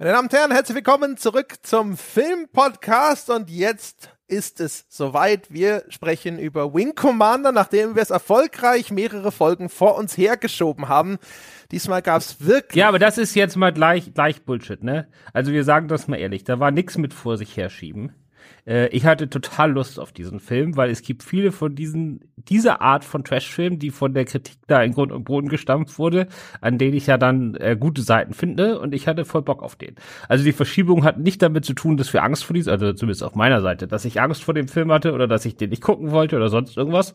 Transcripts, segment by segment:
Meine Damen und Herren, herzlich willkommen zurück zum Filmpodcast und jetzt ist es soweit. Wir sprechen über Wing Commander, nachdem wir es erfolgreich mehrere Folgen vor uns hergeschoben haben. Diesmal gab es wirklich. Ja, aber das ist jetzt mal gleich, gleich Bullshit, ne? Also wir sagen das mal ehrlich, da war nichts mit vor sich herschieben. Äh, ich hatte total Lust auf diesen Film, weil es gibt viele von diesen, dieser Art von Trash-Filmen, die von der Kritik da in Grund und Boden gestampft wurde, an denen ich ja dann äh, gute Seiten finde und ich hatte voll Bock auf den. Also die Verschiebung hat nicht damit zu tun, dass wir Angst vor diesem, also zumindest auf meiner Seite, dass ich Angst vor dem Film hatte oder dass ich den nicht gucken wollte oder sonst irgendwas,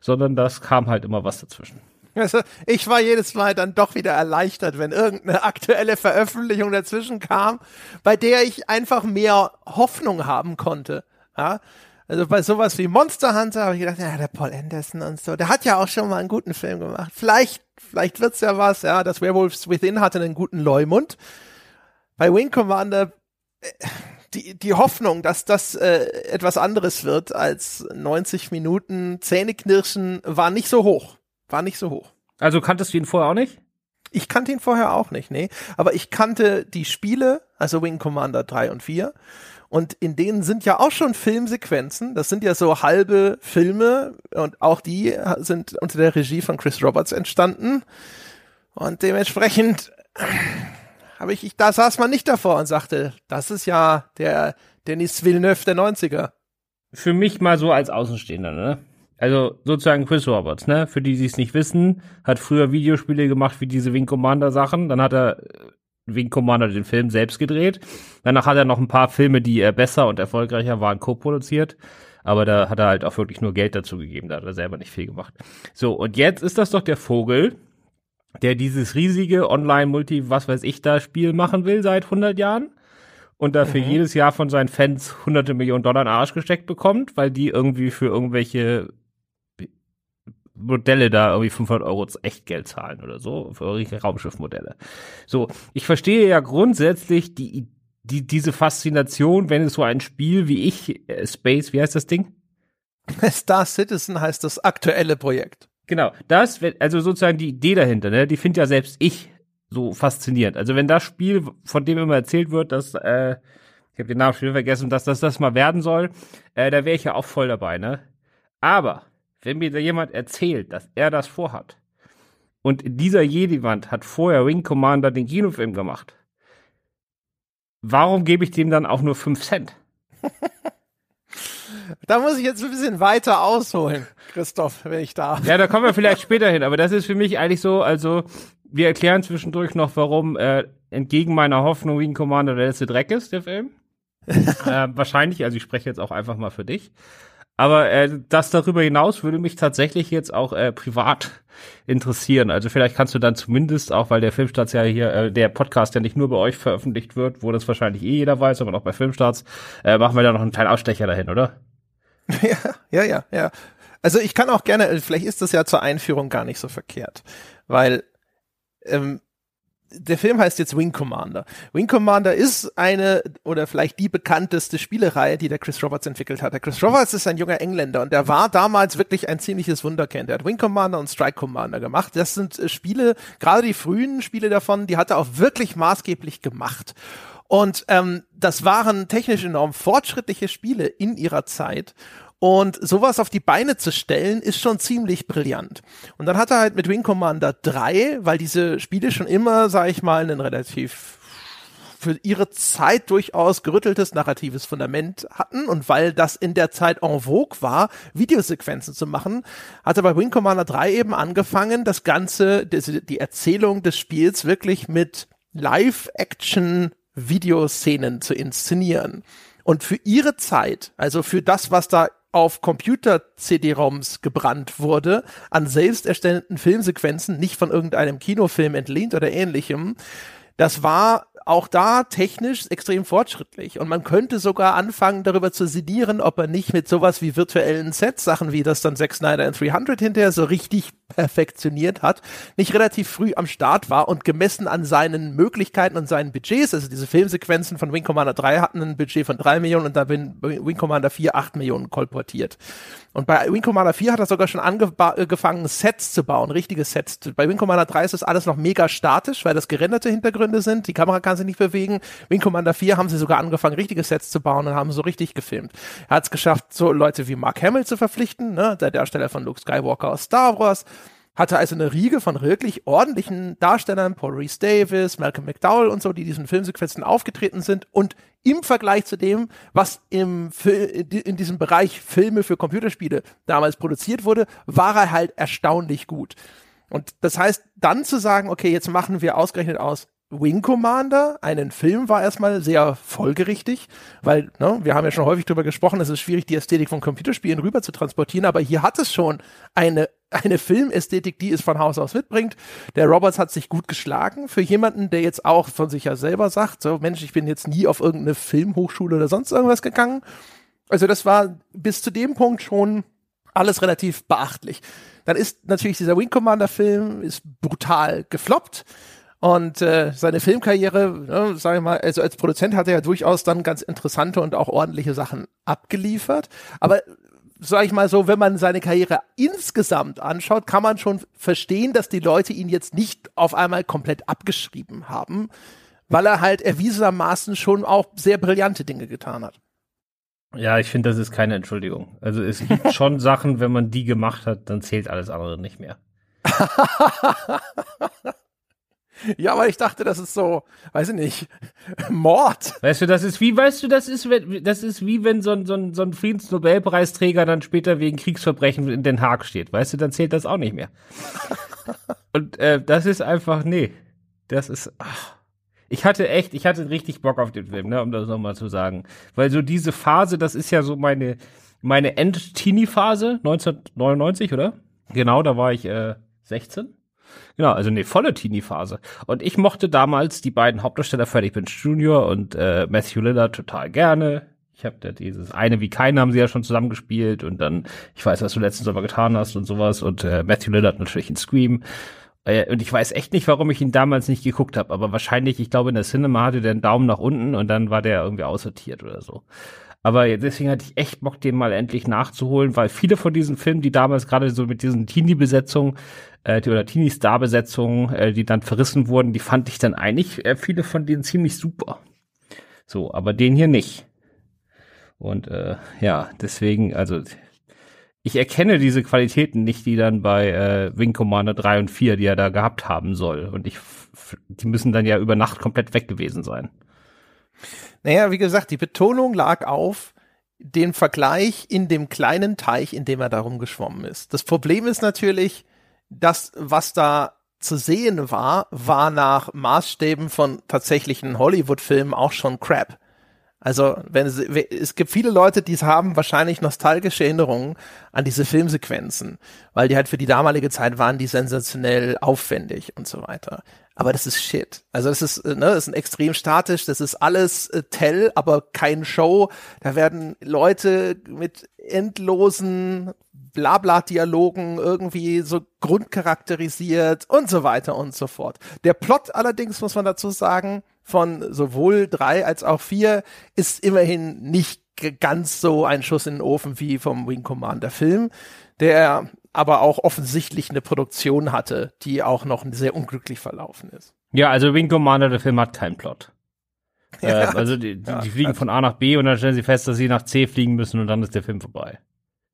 sondern das kam halt immer was dazwischen. Also ich war jedes Mal dann doch wieder erleichtert, wenn irgendeine aktuelle Veröffentlichung dazwischen kam, bei der ich einfach mehr Hoffnung haben konnte. Ja? Also bei sowas wie Monster Hunter habe ich gedacht, ja, der Paul Anderson und so, der hat ja auch schon mal einen guten Film gemacht. Vielleicht, vielleicht wird's ja was, ja. Das Werewolves Within hatte einen guten Leumund. Bei Wing Commander, äh, die, die Hoffnung, dass das äh, etwas anderes wird als 90 Minuten Zähneknirschen, war nicht so hoch. War nicht so hoch. Also kanntest du ihn vorher auch nicht? Ich kannte ihn vorher auch nicht, nee. Aber ich kannte die Spiele, also Wing Commander 3 und 4. Und in denen sind ja auch schon Filmsequenzen. Das sind ja so halbe Filme. Und auch die sind unter der Regie von Chris Roberts entstanden. Und dementsprechend habe ich, ich, da saß man nicht davor und sagte, das ist ja der Denis Villeneuve der 90er. Für mich mal so als Außenstehender, ne? Also sozusagen Chris Roberts, ne? Für die, die es nicht wissen, hat früher Videospiele gemacht wie diese Wing Commander Sachen. Dann hat er äh, Wing Commander den Film selbst gedreht. Danach hat er noch ein paar Filme, die er besser und erfolgreicher waren, co-produziert. Aber da hat er halt auch wirklich nur Geld dazu gegeben. Da hat er selber nicht viel gemacht. So, und jetzt ist das doch der Vogel, der dieses riesige Online-Multi, was weiß ich da, Spiel machen will seit 100 Jahren und dafür mhm. jedes Jahr von seinen Fans hunderte Millionen Dollar in Arsch gesteckt bekommt, weil die irgendwie für irgendwelche Modelle da irgendwie 500 Euro Echtgeld zahlen oder so, für eure Raumschiffmodelle. So, ich verstehe ja grundsätzlich die, die, diese Faszination, wenn es so ein Spiel wie ich, äh, Space, wie heißt das Ding? Star Citizen heißt das aktuelle Projekt. Genau, das, also sozusagen die Idee dahinter, ne, die finde ja selbst ich so faszinierend. Also wenn das Spiel, von dem immer erzählt wird, dass, äh, ich habe den Namen schon vergessen, dass das das mal werden soll, äh, da wäre ich ja auch voll dabei, ne? Aber wenn mir da jemand erzählt, dass er das vorhat, und dieser Jedi-Wand hat vorher Wing Commander den Kinofilm gemacht, warum gebe ich dem dann auch nur 5 Cent? Da muss ich jetzt ein bisschen weiter ausholen, Christoph, wenn ich darf. Ja, da kommen wir vielleicht später hin, aber das ist für mich eigentlich so, also wir erklären zwischendurch noch, warum äh, entgegen meiner Hoffnung Wing Commander der letzte Dreck ist, der Film. äh, wahrscheinlich, also ich spreche jetzt auch einfach mal für dich. Aber äh, das darüber hinaus würde mich tatsächlich jetzt auch äh, privat interessieren. Also vielleicht kannst du dann zumindest auch, weil der Filmstarts ja hier, äh, der Podcast ja nicht nur bei euch veröffentlicht wird, wo das wahrscheinlich eh jeder weiß, aber auch bei Filmstarts, äh, machen wir da noch einen kleinen Ausstecher dahin, oder? Ja, ja, ja, ja. Also ich kann auch gerne, vielleicht ist das ja zur Einführung gar nicht so verkehrt, weil ähm, der Film heißt jetzt Wing Commander. Wing Commander ist eine oder vielleicht die bekannteste Spielereihe, die der Chris Roberts entwickelt hat. Der Chris Roberts ist ein junger Engländer und der war damals wirklich ein ziemliches Wunderkind. Er hat Wing Commander und Strike Commander gemacht. Das sind äh, Spiele, gerade die frühen Spiele davon, die hat er auch wirklich maßgeblich gemacht. Und ähm, das waren technisch enorm fortschrittliche Spiele in ihrer Zeit. Und sowas auf die Beine zu stellen, ist schon ziemlich brillant. Und dann hat er halt mit Wing Commander 3, weil diese Spiele schon immer, sag ich mal, einen relativ für ihre Zeit durchaus gerütteltes narratives Fundament hatten und weil das in der Zeit en vogue war, Videosequenzen zu machen, hat er bei Wing Commander 3 eben angefangen, das Ganze, die Erzählung des Spiels wirklich mit Live-Action-Videoszenen zu inszenieren. Und für ihre Zeit, also für das, was da auf Computer-CD-ROMs gebrannt wurde, an selbst erstellten Filmsequenzen, nicht von irgendeinem Kinofilm entlehnt oder ähnlichem. Das war auch da technisch extrem fortschrittlich. Und man könnte sogar anfangen, darüber zu sinnieren, ob er nicht mit sowas wie virtuellen Sets, Sachen wie das dann Zack Snyder in 300 hinterher so richtig perfektioniert hat, nicht relativ früh am Start war und gemessen an seinen Möglichkeiten und seinen Budgets, also diese Filmsequenzen von Wing Commander 3 hatten ein Budget von 3 Millionen und da bin Wing Commander 4 8 Millionen kolportiert. Und bei Wing Commander 4 hat er sogar schon angefangen, Sets zu bauen, richtige Sets. Bei Wing Commander 3 ist das alles noch mega statisch, weil das gerenderte Hintergründe sind. Die Kamera kann wahnsinnig bewegen. Wing Commander 4 haben sie sogar angefangen, richtige Sets zu bauen und haben so richtig gefilmt. Er hat es geschafft, so Leute wie Mark Hamill zu verpflichten, ne, der Darsteller von Luke Skywalker aus Star Wars hatte also eine Riege von wirklich ordentlichen Darstellern, Paul Reese Davis, Malcolm McDowell und so, die diesen Filmsequenzen aufgetreten sind und im Vergleich zu dem, was im in diesem Bereich Filme für Computerspiele damals produziert wurde, war er halt erstaunlich gut. Und das heißt, dann zu sagen, okay, jetzt machen wir ausgerechnet aus Wing Commander, einen Film, war erstmal sehr folgerichtig, weil ne, wir haben ja schon häufig darüber gesprochen, es ist schwierig, die Ästhetik von Computerspielen rüber zu transportieren, aber hier hat es schon eine, eine Filmästhetik, die es von Haus aus mitbringt. Der Roberts hat sich gut geschlagen für jemanden, der jetzt auch von sich ja selber sagt, so Mensch, ich bin jetzt nie auf irgendeine Filmhochschule oder sonst irgendwas gegangen. Also das war bis zu dem Punkt schon alles relativ beachtlich. Dann ist natürlich dieser Wing Commander Film ist brutal gefloppt. Und äh, seine Filmkarriere, ne, sage ich mal, also als Produzent hat er ja durchaus dann ganz interessante und auch ordentliche Sachen abgeliefert. Aber sage ich mal so, wenn man seine Karriere insgesamt anschaut, kann man schon verstehen, dass die Leute ihn jetzt nicht auf einmal komplett abgeschrieben haben, weil er halt erwiesenermaßen schon auch sehr brillante Dinge getan hat. Ja, ich finde, das ist keine Entschuldigung. Also es gibt schon Sachen, wenn man die gemacht hat, dann zählt alles andere nicht mehr. Ja, aber ich dachte, das ist so, weiß ich nicht, Mord. Weißt du, das ist wie, weißt du, das ist, das ist wie wenn so ein, so ein, so ein Friedensnobelpreisträger dann später wegen Kriegsverbrechen in Den Haag steht. Weißt du, dann zählt das auch nicht mehr. Und äh, das ist einfach, nee, das ist, ach. Ich hatte echt, ich hatte richtig Bock auf den Film, ne, um das nochmal zu sagen. Weil so diese Phase, das ist ja so meine, meine End-Teenie-Phase, 1999, oder? Genau, da war ich äh, 16. Genau, also eine volle Teenie-Phase. Und ich mochte damals die beiden Hauptdarsteller Freddie Prinze Jr. und äh, Matthew Lillard total gerne. Ich habe da dieses eine wie keinen haben sie ja schon zusammengespielt und dann, ich weiß, was du letzten Sommer getan hast und sowas und äh, Matthew Lillard natürlich in Scream. Äh, und ich weiß echt nicht, warum ich ihn damals nicht geguckt habe, aber wahrscheinlich, ich glaube, in der Cinema hatte der einen Daumen nach unten und dann war der irgendwie aussortiert oder so. Aber deswegen hatte ich echt Bock, den mal endlich nachzuholen, weil viele von diesen Filmen, die damals gerade so mit diesen Teenie-Besetzungen äh, die, oder Teenie-Star-Besetzungen, äh, die dann verrissen wurden, die fand ich dann eigentlich äh, viele von denen ziemlich super. So, aber den hier nicht. Und äh, ja, deswegen, also ich erkenne diese Qualitäten nicht, die dann bei äh, Wing Commander 3 und 4, die er da gehabt haben soll. Und ich, die müssen dann ja über Nacht komplett weg gewesen sein. Naja, wie gesagt, die Betonung lag auf den Vergleich in dem kleinen Teich, in dem er darum geschwommen ist. Das Problem ist natürlich, dass was da zu sehen war, war nach Maßstäben von tatsächlichen Hollywood-Filmen auch schon Crap. Also, wenn es, es gibt viele Leute, die haben wahrscheinlich nostalgische Erinnerungen an diese Filmsequenzen, weil die halt für die damalige Zeit waren die sensationell aufwendig und so weiter aber das ist Shit. Also das ist, ne, das ist ein extrem statisch, das ist alles äh, Tell, aber kein Show. Da werden Leute mit endlosen Blabla-Dialogen irgendwie so grundcharakterisiert und so weiter und so fort. Der Plot allerdings, muss man dazu sagen, von sowohl drei als auch vier ist immerhin nicht ganz so ein Schuss in den Ofen wie vom Wing Commander Film, der aber auch offensichtlich eine Produktion hatte, die auch noch sehr unglücklich verlaufen ist. Ja, also Wing Commander, der Film hat keinen Plot. Ja, äh, also die, ja, die fliegen von A nach B und dann stellen sie fest, dass sie nach C fliegen müssen und dann ist der Film vorbei.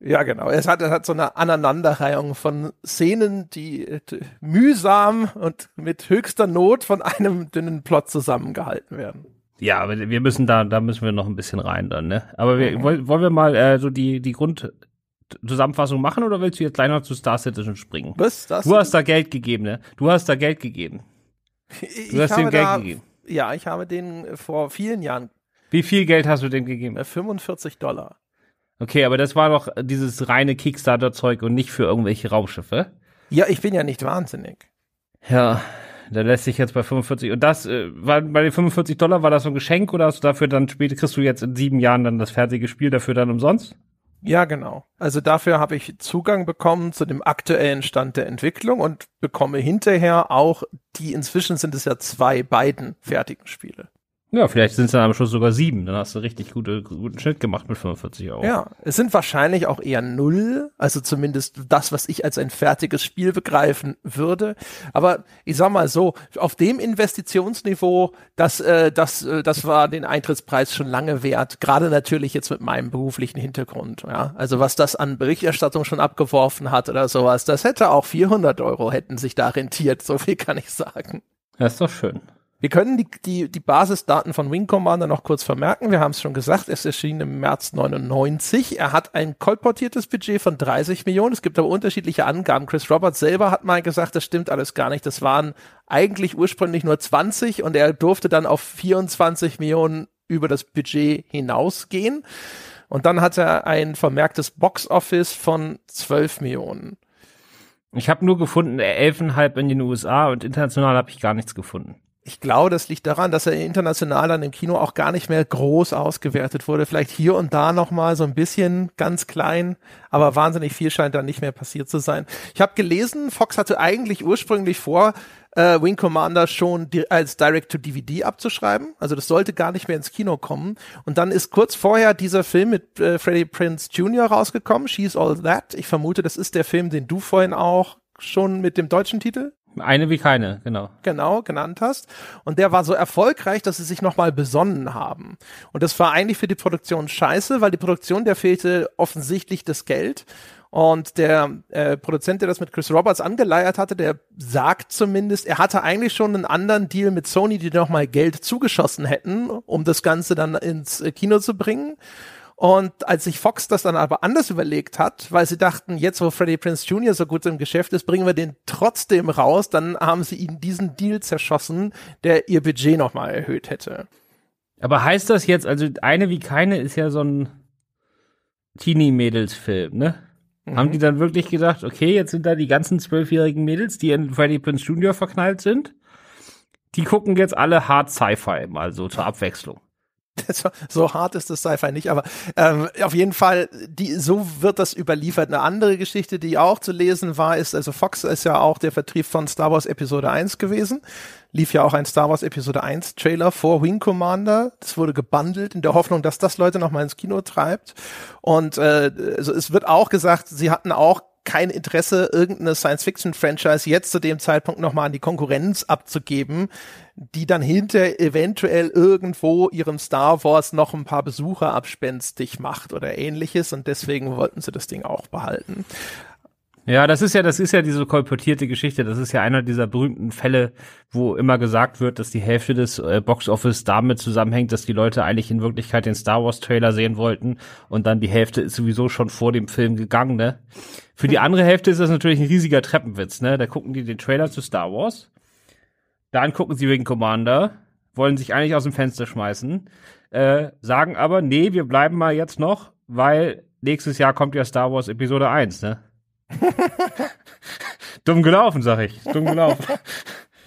Ja, genau. Es hat, es hat so eine Aneinanderreihung von Szenen, die äh, mühsam und mit höchster Not von einem dünnen Plot zusammengehalten werden. Ja, aber wir müssen da, da müssen wir noch ein bisschen rein dann, ne? Aber wir, mhm. wollen, wollen wir mal äh, so die, die Grund, Zusammenfassung machen oder willst du jetzt gleich noch zu Star Citizen springen? Was? Das du hast da Geld gegeben, ne? Du hast da Geld gegeben. Du ich hast dem Geld da, gegeben. Ja, ich habe den vor vielen Jahren. Wie viel Geld hast du dem gegeben? 45 äh, Dollar. Okay, aber das war doch dieses reine Kickstarter-Zeug und nicht für irgendwelche Raumschiffe. Ja, ich bin ja nicht wahnsinnig. Ja, da lässt sich jetzt bei 45 und das äh, war bei den 45 Dollar war das so ein Geschenk oder hast du dafür dann später kriegst du jetzt in sieben Jahren dann das fertige Spiel dafür dann umsonst? Ja, genau. Also dafür habe ich Zugang bekommen zu dem aktuellen Stand der Entwicklung und bekomme hinterher auch die, inzwischen sind es ja zwei beiden fertigen Spiele. Ja, vielleicht sind es dann am Schluss sogar sieben. Dann hast du richtig gute, guten Schnitt gemacht mit 45 Euro. Ja, es sind wahrscheinlich auch eher null, also zumindest das, was ich als ein fertiges Spiel begreifen würde. Aber ich sag mal so, auf dem Investitionsniveau, das, äh, das, äh, das war den Eintrittspreis schon lange wert. Gerade natürlich jetzt mit meinem beruflichen Hintergrund. Ja, also was das an Berichterstattung schon abgeworfen hat oder sowas, das hätte auch 400 Euro hätten sich da rentiert. So viel kann ich sagen. Das ist doch schön. Wir können die, die, die Basisdaten von Wing Commander noch kurz vermerken. Wir haben es schon gesagt, es erschien im März 99. Er hat ein kolportiertes Budget von 30 Millionen. Es gibt aber unterschiedliche Angaben. Chris Roberts selber hat mal gesagt, das stimmt alles gar nicht. Das waren eigentlich ursprünglich nur 20 und er durfte dann auf 24 Millionen über das Budget hinausgehen. Und dann hat er ein vermerktes Box Office von 12 Millionen. Ich habe nur gefunden, 11,5 in den USA und international habe ich gar nichts gefunden ich glaube, das liegt daran, dass er international dann im Kino auch gar nicht mehr groß ausgewertet wurde. Vielleicht hier und da noch mal so ein bisschen ganz klein, aber wahnsinnig viel scheint da nicht mehr passiert zu sein. Ich habe gelesen, Fox hatte eigentlich ursprünglich vor, äh, Wing Commander schon di als Direct-to-DVD abzuschreiben. Also das sollte gar nicht mehr ins Kino kommen. Und dann ist kurz vorher dieser Film mit äh, Freddie Prince Jr. rausgekommen, She's All That. Ich vermute, das ist der Film, den du vorhin auch schon mit dem deutschen Titel eine wie keine, genau. Genau, genannt hast. Und der war so erfolgreich, dass sie sich nochmal besonnen haben. Und das war eigentlich für die Produktion scheiße, weil die Produktion, der fehlte offensichtlich das Geld. Und der äh, Produzent, der das mit Chris Roberts angeleiert hatte, der sagt zumindest, er hatte eigentlich schon einen anderen Deal mit Sony, die nochmal Geld zugeschossen hätten, um das Ganze dann ins äh, Kino zu bringen. Und als sich Fox das dann aber anders überlegt hat, weil sie dachten, jetzt wo Freddie Prince Jr. so gut im Geschäft ist, bringen wir den trotzdem raus, dann haben sie ihnen diesen Deal zerschossen, der ihr Budget nochmal erhöht hätte. Aber heißt das jetzt, also eine wie keine ist ja so ein Teenie-Mädels-Film, ne? Mhm. Haben die dann wirklich gedacht, okay, jetzt sind da die ganzen zwölfjährigen Mädels, die in Freddie Prince Jr. verknallt sind? Die gucken jetzt alle Hard Sci-Fi mal so zur Abwechslung. so hart ist das Sci-Fi nicht, aber ähm, auf jeden Fall, die, so wird das überliefert. Eine andere Geschichte, die auch zu lesen war, ist, also Fox ist ja auch der Vertrieb von Star Wars Episode 1 gewesen. Lief ja auch ein Star Wars Episode 1 Trailer vor Wing Commander. Das wurde gebundelt in der Hoffnung, dass das Leute noch mal ins Kino treibt. Und äh, also es wird auch gesagt, sie hatten auch kein Interesse, irgendeine Science-Fiction-Franchise jetzt zu dem Zeitpunkt nochmal an die Konkurrenz abzugeben, die dann hinter eventuell irgendwo ihrem Star Wars noch ein paar Besucher abspenstig macht oder ähnliches und deswegen wollten sie das Ding auch behalten. Ja, das ist ja, das ist ja diese kolportierte Geschichte. Das ist ja einer dieser berühmten Fälle, wo immer gesagt wird, dass die Hälfte des äh, Boxoffice damit zusammenhängt, dass die Leute eigentlich in Wirklichkeit den Star Wars Trailer sehen wollten und dann die Hälfte ist sowieso schon vor dem Film gegangen, ne? Für die andere Hälfte ist das natürlich ein riesiger Treppenwitz, ne? Da gucken die den Trailer zu Star Wars, dann gucken sie wegen Commander, wollen sich eigentlich aus dem Fenster schmeißen, äh, sagen aber, nee, wir bleiben mal jetzt noch, weil nächstes Jahr kommt ja Star Wars Episode 1, ne? Dumm gelaufen, sag ich. Dumm gelaufen.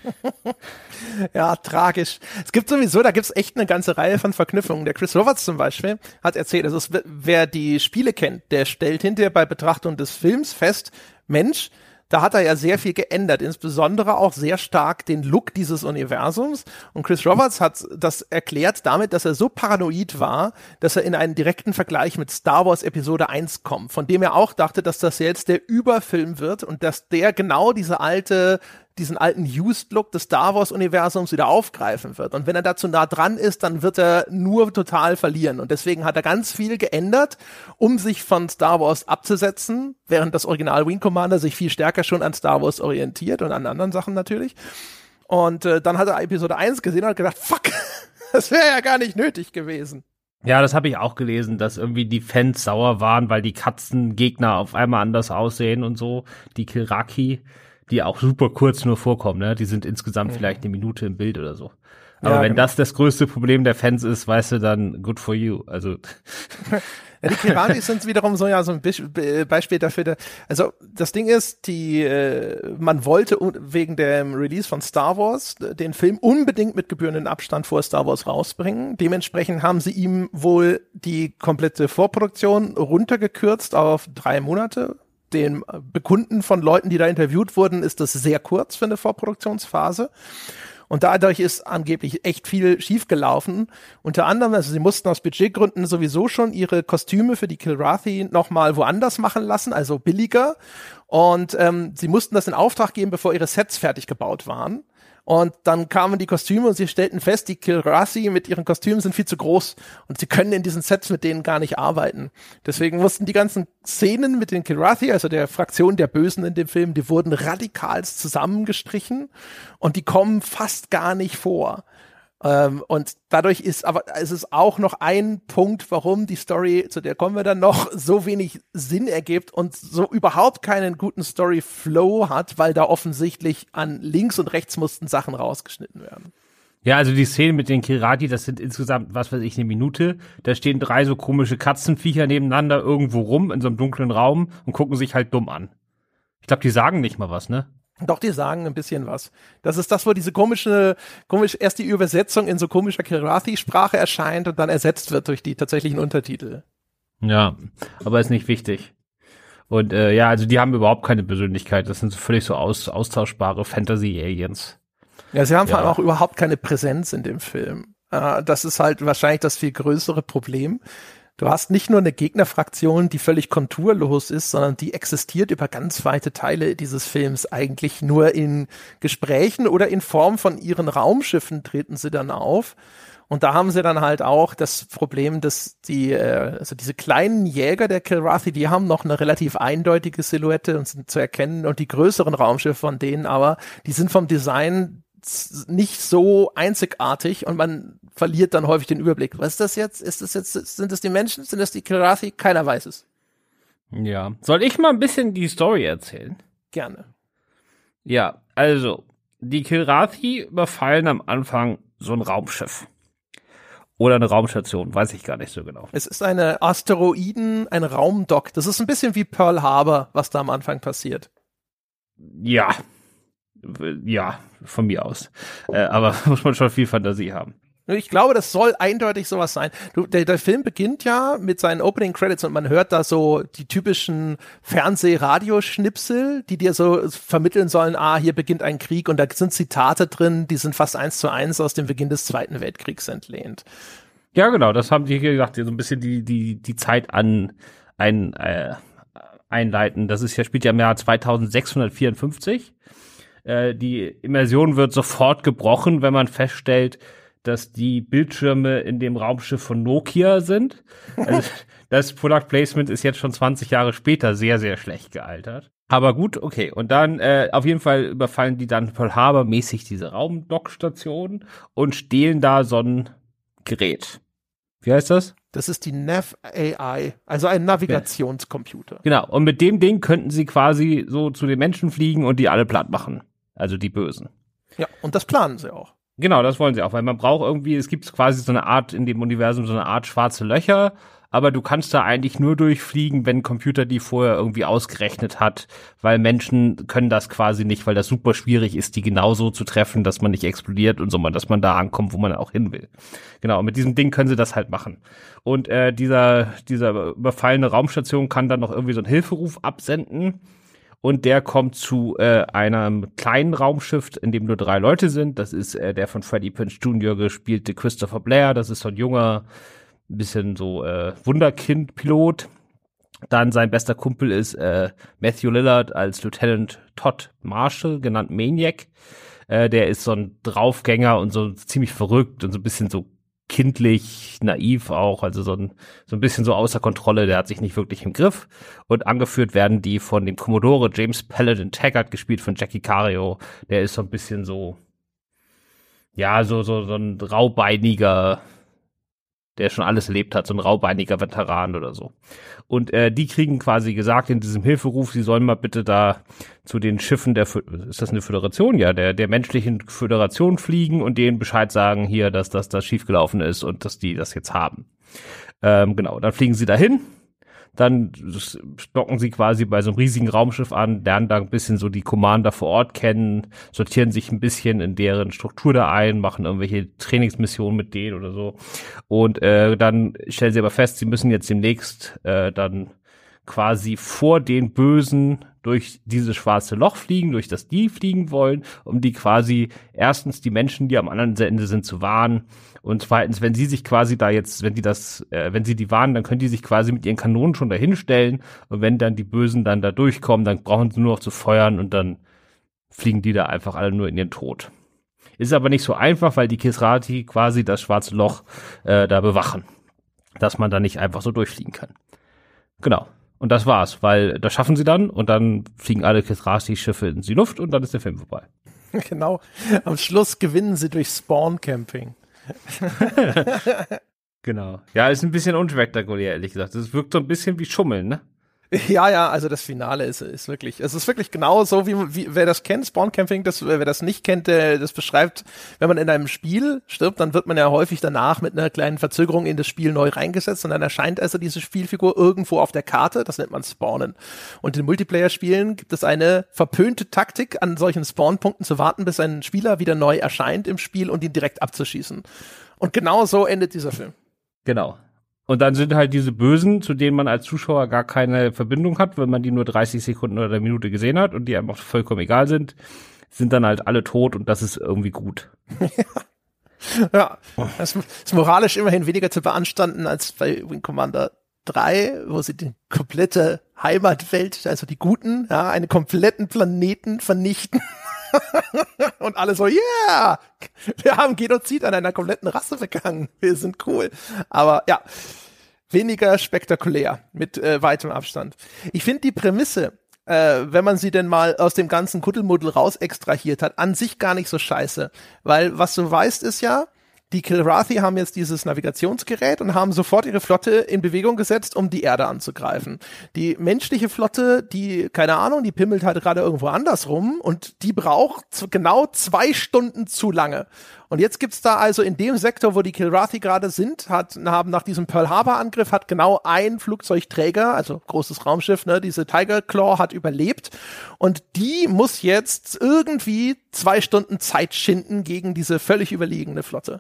ja, tragisch. Es gibt sowieso, da gibt's echt eine ganze Reihe von Verknüpfungen. Der Chris Roberts zum Beispiel hat erzählt, also es, wer die Spiele kennt, der stellt hinterher bei Betrachtung des Films fest, Mensch, da hat er ja sehr viel geändert, insbesondere auch sehr stark den Look dieses Universums. Und Chris Roberts hat das erklärt damit, dass er so paranoid war, dass er in einen direkten Vergleich mit Star Wars Episode 1 kommt, von dem er auch dachte, dass das jetzt der Überfilm wird und dass der genau diese alte diesen alten Used-Look des Star Wars-Universums wieder aufgreifen wird. Und wenn er dazu nah dran ist, dann wird er nur total verlieren. Und deswegen hat er ganz viel geändert, um sich von Star Wars abzusetzen, während das Original Wing Commander sich viel stärker schon an Star Wars orientiert und an anderen Sachen natürlich. Und äh, dann hat er Episode 1 gesehen und hat gedacht, fuck, das wäre ja gar nicht nötig gewesen. Ja, das habe ich auch gelesen, dass irgendwie die Fans sauer waren, weil die Katzengegner auf einmal anders aussehen und so, die Kilraki die auch super kurz nur vorkommen, ne? Die sind insgesamt mhm. vielleicht eine Minute im Bild oder so. Aber ja, wenn genau. das das größte Problem der Fans ist, weißt du, dann good for you. Also die Kiranis sind wiederum so ja so ein Beispiel dafür. Also das Ding ist, die äh, man wollte wegen dem Release von Star Wars den Film unbedingt mit gebührenden Abstand vor Star Wars rausbringen. Dementsprechend haben sie ihm wohl die komplette Vorproduktion runtergekürzt auf drei Monate, den Bekunden von Leuten, die da interviewt wurden, ist das sehr kurz für eine Vorproduktionsphase. Und dadurch ist angeblich echt viel schiefgelaufen. Unter anderem, also sie mussten aus Budgetgründen sowieso schon ihre Kostüme für die Kilrathi nochmal woanders machen lassen, also billiger. Und ähm, sie mussten das in Auftrag geben, bevor ihre Sets fertig gebaut waren. Und dann kamen die Kostüme und sie stellten fest, die Kilrasi mit ihren Kostümen sind viel zu groß und sie können in diesen Sets mit denen gar nicht arbeiten. Deswegen mussten die ganzen Szenen mit den Kilrathi, also der Fraktion der Bösen in dem Film, die wurden radikal zusammengestrichen und die kommen fast gar nicht vor. Ähm, und dadurch ist aber es ist auch noch ein Punkt, warum die Story, zu der kommen wir dann noch, so wenig Sinn ergibt und so überhaupt keinen guten Story-Flow hat, weil da offensichtlich an links und rechts mussten Sachen rausgeschnitten werden. Ja, also die Szenen mit den Kirati, das sind insgesamt, was weiß ich, eine Minute. Da stehen drei so komische Katzenviecher nebeneinander irgendwo rum in so einem dunklen Raum und gucken sich halt dumm an. Ich glaube, die sagen nicht mal was, ne? Doch, die sagen ein bisschen was. Das ist das, wo diese komische, komisch, erst die Übersetzung in so komischer Kirathi-Sprache erscheint und dann ersetzt wird durch die tatsächlichen Untertitel. Ja, aber ist nicht wichtig. Und äh, ja, also die haben überhaupt keine Persönlichkeit. Das sind so völlig so aus, austauschbare Fantasy-Aliens. Ja, sie haben ja. vor allem auch überhaupt keine Präsenz in dem Film. Äh, das ist halt wahrscheinlich das viel größere Problem. Du hast nicht nur eine Gegnerfraktion, die völlig konturlos ist, sondern die existiert über ganz weite Teile dieses Films eigentlich nur in Gesprächen oder in Form von ihren Raumschiffen treten sie dann auf. Und da haben sie dann halt auch das Problem, dass die, äh, also diese kleinen Jäger der Kilrathi, die haben noch eine relativ eindeutige Silhouette und sind zu erkennen. Und die größeren Raumschiffe von denen aber, die sind vom Design nicht so einzigartig und man verliert dann häufig den Überblick. Was ist das jetzt? Ist das jetzt, sind das die Menschen? Sind das die Kirathi? Keiner weiß es. Ja. Soll ich mal ein bisschen die Story erzählen? Gerne. Ja, also, die Kilrathi überfallen am Anfang so ein Raumschiff. Oder eine Raumstation, weiß ich gar nicht so genau. Es ist eine Asteroiden, ein Raumdock. Das ist ein bisschen wie Pearl Harbor, was da am Anfang passiert. Ja, ja, von mir aus. Äh, aber muss man schon viel Fantasie haben. Ich glaube, das soll eindeutig sowas sein. Du, der, der Film beginnt ja mit seinen Opening Credits und man hört da so die typischen Fernseh-Radioschnipsel, die dir so vermitteln sollen, ah, hier beginnt ein Krieg und da sind Zitate drin, die sind fast eins zu eins aus dem Beginn des Zweiten Weltkriegs entlehnt. Ja, genau, das haben die hier gesagt, so ein bisschen die, die, die Zeit an ein, äh, einleiten. Das ist ja, spielt ja im Jahr 2654 äh, die Immersion wird sofort gebrochen, wenn man feststellt, dass die Bildschirme in dem Raumschiff von Nokia sind. Also das Product Placement ist jetzt schon 20 Jahre später sehr, sehr schlecht gealtert. Aber gut, okay. Und dann äh, auf jeden Fall überfallen die dann Pearl Harbor mäßig diese Raumdockstation und stehlen da so ein Gerät. Wie heißt das? Das ist die Nav AI, also ein Navigationscomputer. Genau. Und mit dem Ding könnten sie quasi so zu den Menschen fliegen und die alle platt machen also die Bösen. Ja, und das planen sie auch. Genau, das wollen sie auch, weil man braucht irgendwie, es gibt quasi so eine Art in dem Universum, so eine Art schwarze Löcher, aber du kannst da eigentlich nur durchfliegen, wenn Computer die vorher irgendwie ausgerechnet hat, weil Menschen können das quasi nicht, weil das super schwierig ist, die genauso zu treffen, dass man nicht explodiert und so, dass man da ankommt, wo man auch hin will. Genau, mit diesem Ding können sie das halt machen. Und äh, dieser, dieser überfallene Raumstation kann dann noch irgendwie so einen Hilferuf absenden und der kommt zu äh, einem kleinen Raumschiff, in dem nur drei Leute sind. Das ist äh, der von Freddie Prince Jr. gespielte Christopher Blair. Das ist so ein junger, bisschen so äh, Wunderkind-Pilot. Dann sein bester Kumpel ist äh, Matthew Lillard als Lieutenant Todd Marshall, genannt Maniac. Äh, der ist so ein Draufgänger und so ziemlich verrückt und so ein bisschen so kindlich, naiv auch, also so ein, so ein bisschen so außer Kontrolle, der hat sich nicht wirklich im Griff. Und angeführt werden die von dem Commodore James Paladin Taggart, gespielt von Jackie Cario. Der ist so ein bisschen so, ja, so, so, so ein raubeiniger der schon alles erlebt hat, so ein raubeiniger Veteran oder so. Und äh, die kriegen quasi gesagt in diesem Hilferuf, sie sollen mal bitte da zu den Schiffen der, ist das eine Föderation? Ja, der, der menschlichen Föderation fliegen und denen Bescheid sagen hier, dass das, das schiefgelaufen ist und dass die das jetzt haben. Ähm, genau, dann fliegen sie dahin dann stocken sie quasi bei so einem riesigen Raumschiff an, lernen da ein bisschen so die Commander vor Ort kennen, sortieren sich ein bisschen in deren Struktur da ein, machen irgendwelche Trainingsmissionen mit denen oder so. Und äh, dann stellen sie aber fest, sie müssen jetzt demnächst äh, dann quasi vor den Bösen durch dieses schwarze Loch fliegen, durch das die fliegen wollen, um die quasi erstens die Menschen, die am anderen Ende sind, zu warnen und zweitens, wenn sie sich quasi da jetzt, wenn die das, äh, wenn sie die warnen, dann können die sich quasi mit ihren Kanonen schon dahin stellen und wenn dann die Bösen dann da durchkommen, dann brauchen sie nur noch zu feuern und dann fliegen die da einfach alle nur in ihren Tod. Ist aber nicht so einfach, weil die Kisrati quasi das schwarze Loch äh, da bewachen, dass man da nicht einfach so durchfliegen kann. Genau. Und das war's, weil das schaffen sie dann und dann fliegen alle Kisrati-Schiffe in die Luft und dann ist der Film vorbei. Genau. Am Schluss gewinnen sie durch Spawn-Camping. genau. Ja, ist ein bisschen unspektakulär, ehrlich gesagt. Das wirkt so ein bisschen wie Schummeln, ne? Ja, ja, also das Finale ist, ist wirklich, es ist wirklich genau so, wie, wie wer das kennt, Spawn Camping, das, wer das nicht kennt, der, das beschreibt, wenn man in einem Spiel stirbt, dann wird man ja häufig danach mit einer kleinen Verzögerung in das Spiel neu reingesetzt und dann erscheint also diese Spielfigur irgendwo auf der Karte, das nennt man Spawnen. Und in Multiplayer-Spielen gibt es eine verpönte Taktik, an solchen Spawnpunkten zu warten, bis ein Spieler wieder neu erscheint im Spiel und ihn direkt abzuschießen. Und genau so endet dieser Film. Genau. Und dann sind halt diese Bösen, zu denen man als Zuschauer gar keine Verbindung hat, wenn man die nur 30 Sekunden oder eine Minute gesehen hat und die einfach vollkommen egal sind, sind dann halt alle tot und das ist irgendwie gut. ja, das ist moralisch immerhin weniger zu beanstanden als bei Wing Commander 3, wo sie die komplette Heimatwelt, also die Guten, ja, einen kompletten Planeten vernichten. und alle so, yeah, wir haben Genozid an einer kompletten Rasse begangen. Wir sind cool. Aber ja, weniger spektakulär mit äh, weitem Abstand. Ich finde die Prämisse, äh, wenn man sie denn mal aus dem ganzen Kuddelmuddel raus extrahiert hat, an sich gar nicht so scheiße. Weil was du weißt ist ja, die Kilrathi haben jetzt dieses Navigationsgerät und haben sofort ihre Flotte in Bewegung gesetzt, um die Erde anzugreifen. Die menschliche Flotte, die, keine Ahnung, die pimmelt halt gerade irgendwo anders rum und die braucht genau zwei Stunden zu lange. Und jetzt gibt's da also in dem Sektor, wo die Kilrathi gerade sind, hat, haben nach diesem Pearl Harbor Angriff hat genau ein Flugzeugträger, also großes Raumschiff, ne, diese Tiger Claw hat überlebt und die muss jetzt irgendwie zwei Stunden Zeit schinden gegen diese völlig überlegene Flotte.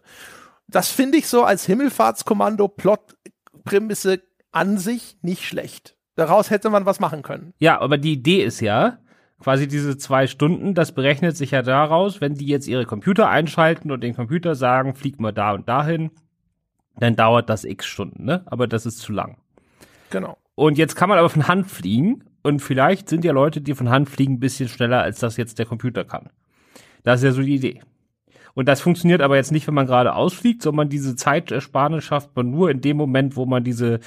Das finde ich so als Himmelfahrtskommando Plot Prämisse an sich nicht schlecht. Daraus hätte man was machen können. Ja, aber die Idee ist ja, quasi diese zwei Stunden, das berechnet sich ja daraus, wenn die jetzt ihre Computer einschalten und den Computer sagen, flieg mal da und dahin, dann dauert das x Stunden, ne? Aber das ist zu lang. Genau. Und jetzt kann man aber von Hand fliegen und vielleicht sind ja Leute, die von Hand fliegen, ein bisschen schneller, als das jetzt der Computer kann. Das ist ja so die Idee. Und das funktioniert aber jetzt nicht, wenn man gerade ausfliegt, sondern diese Zeitersparnis schafft man nur in dem Moment, wo man diese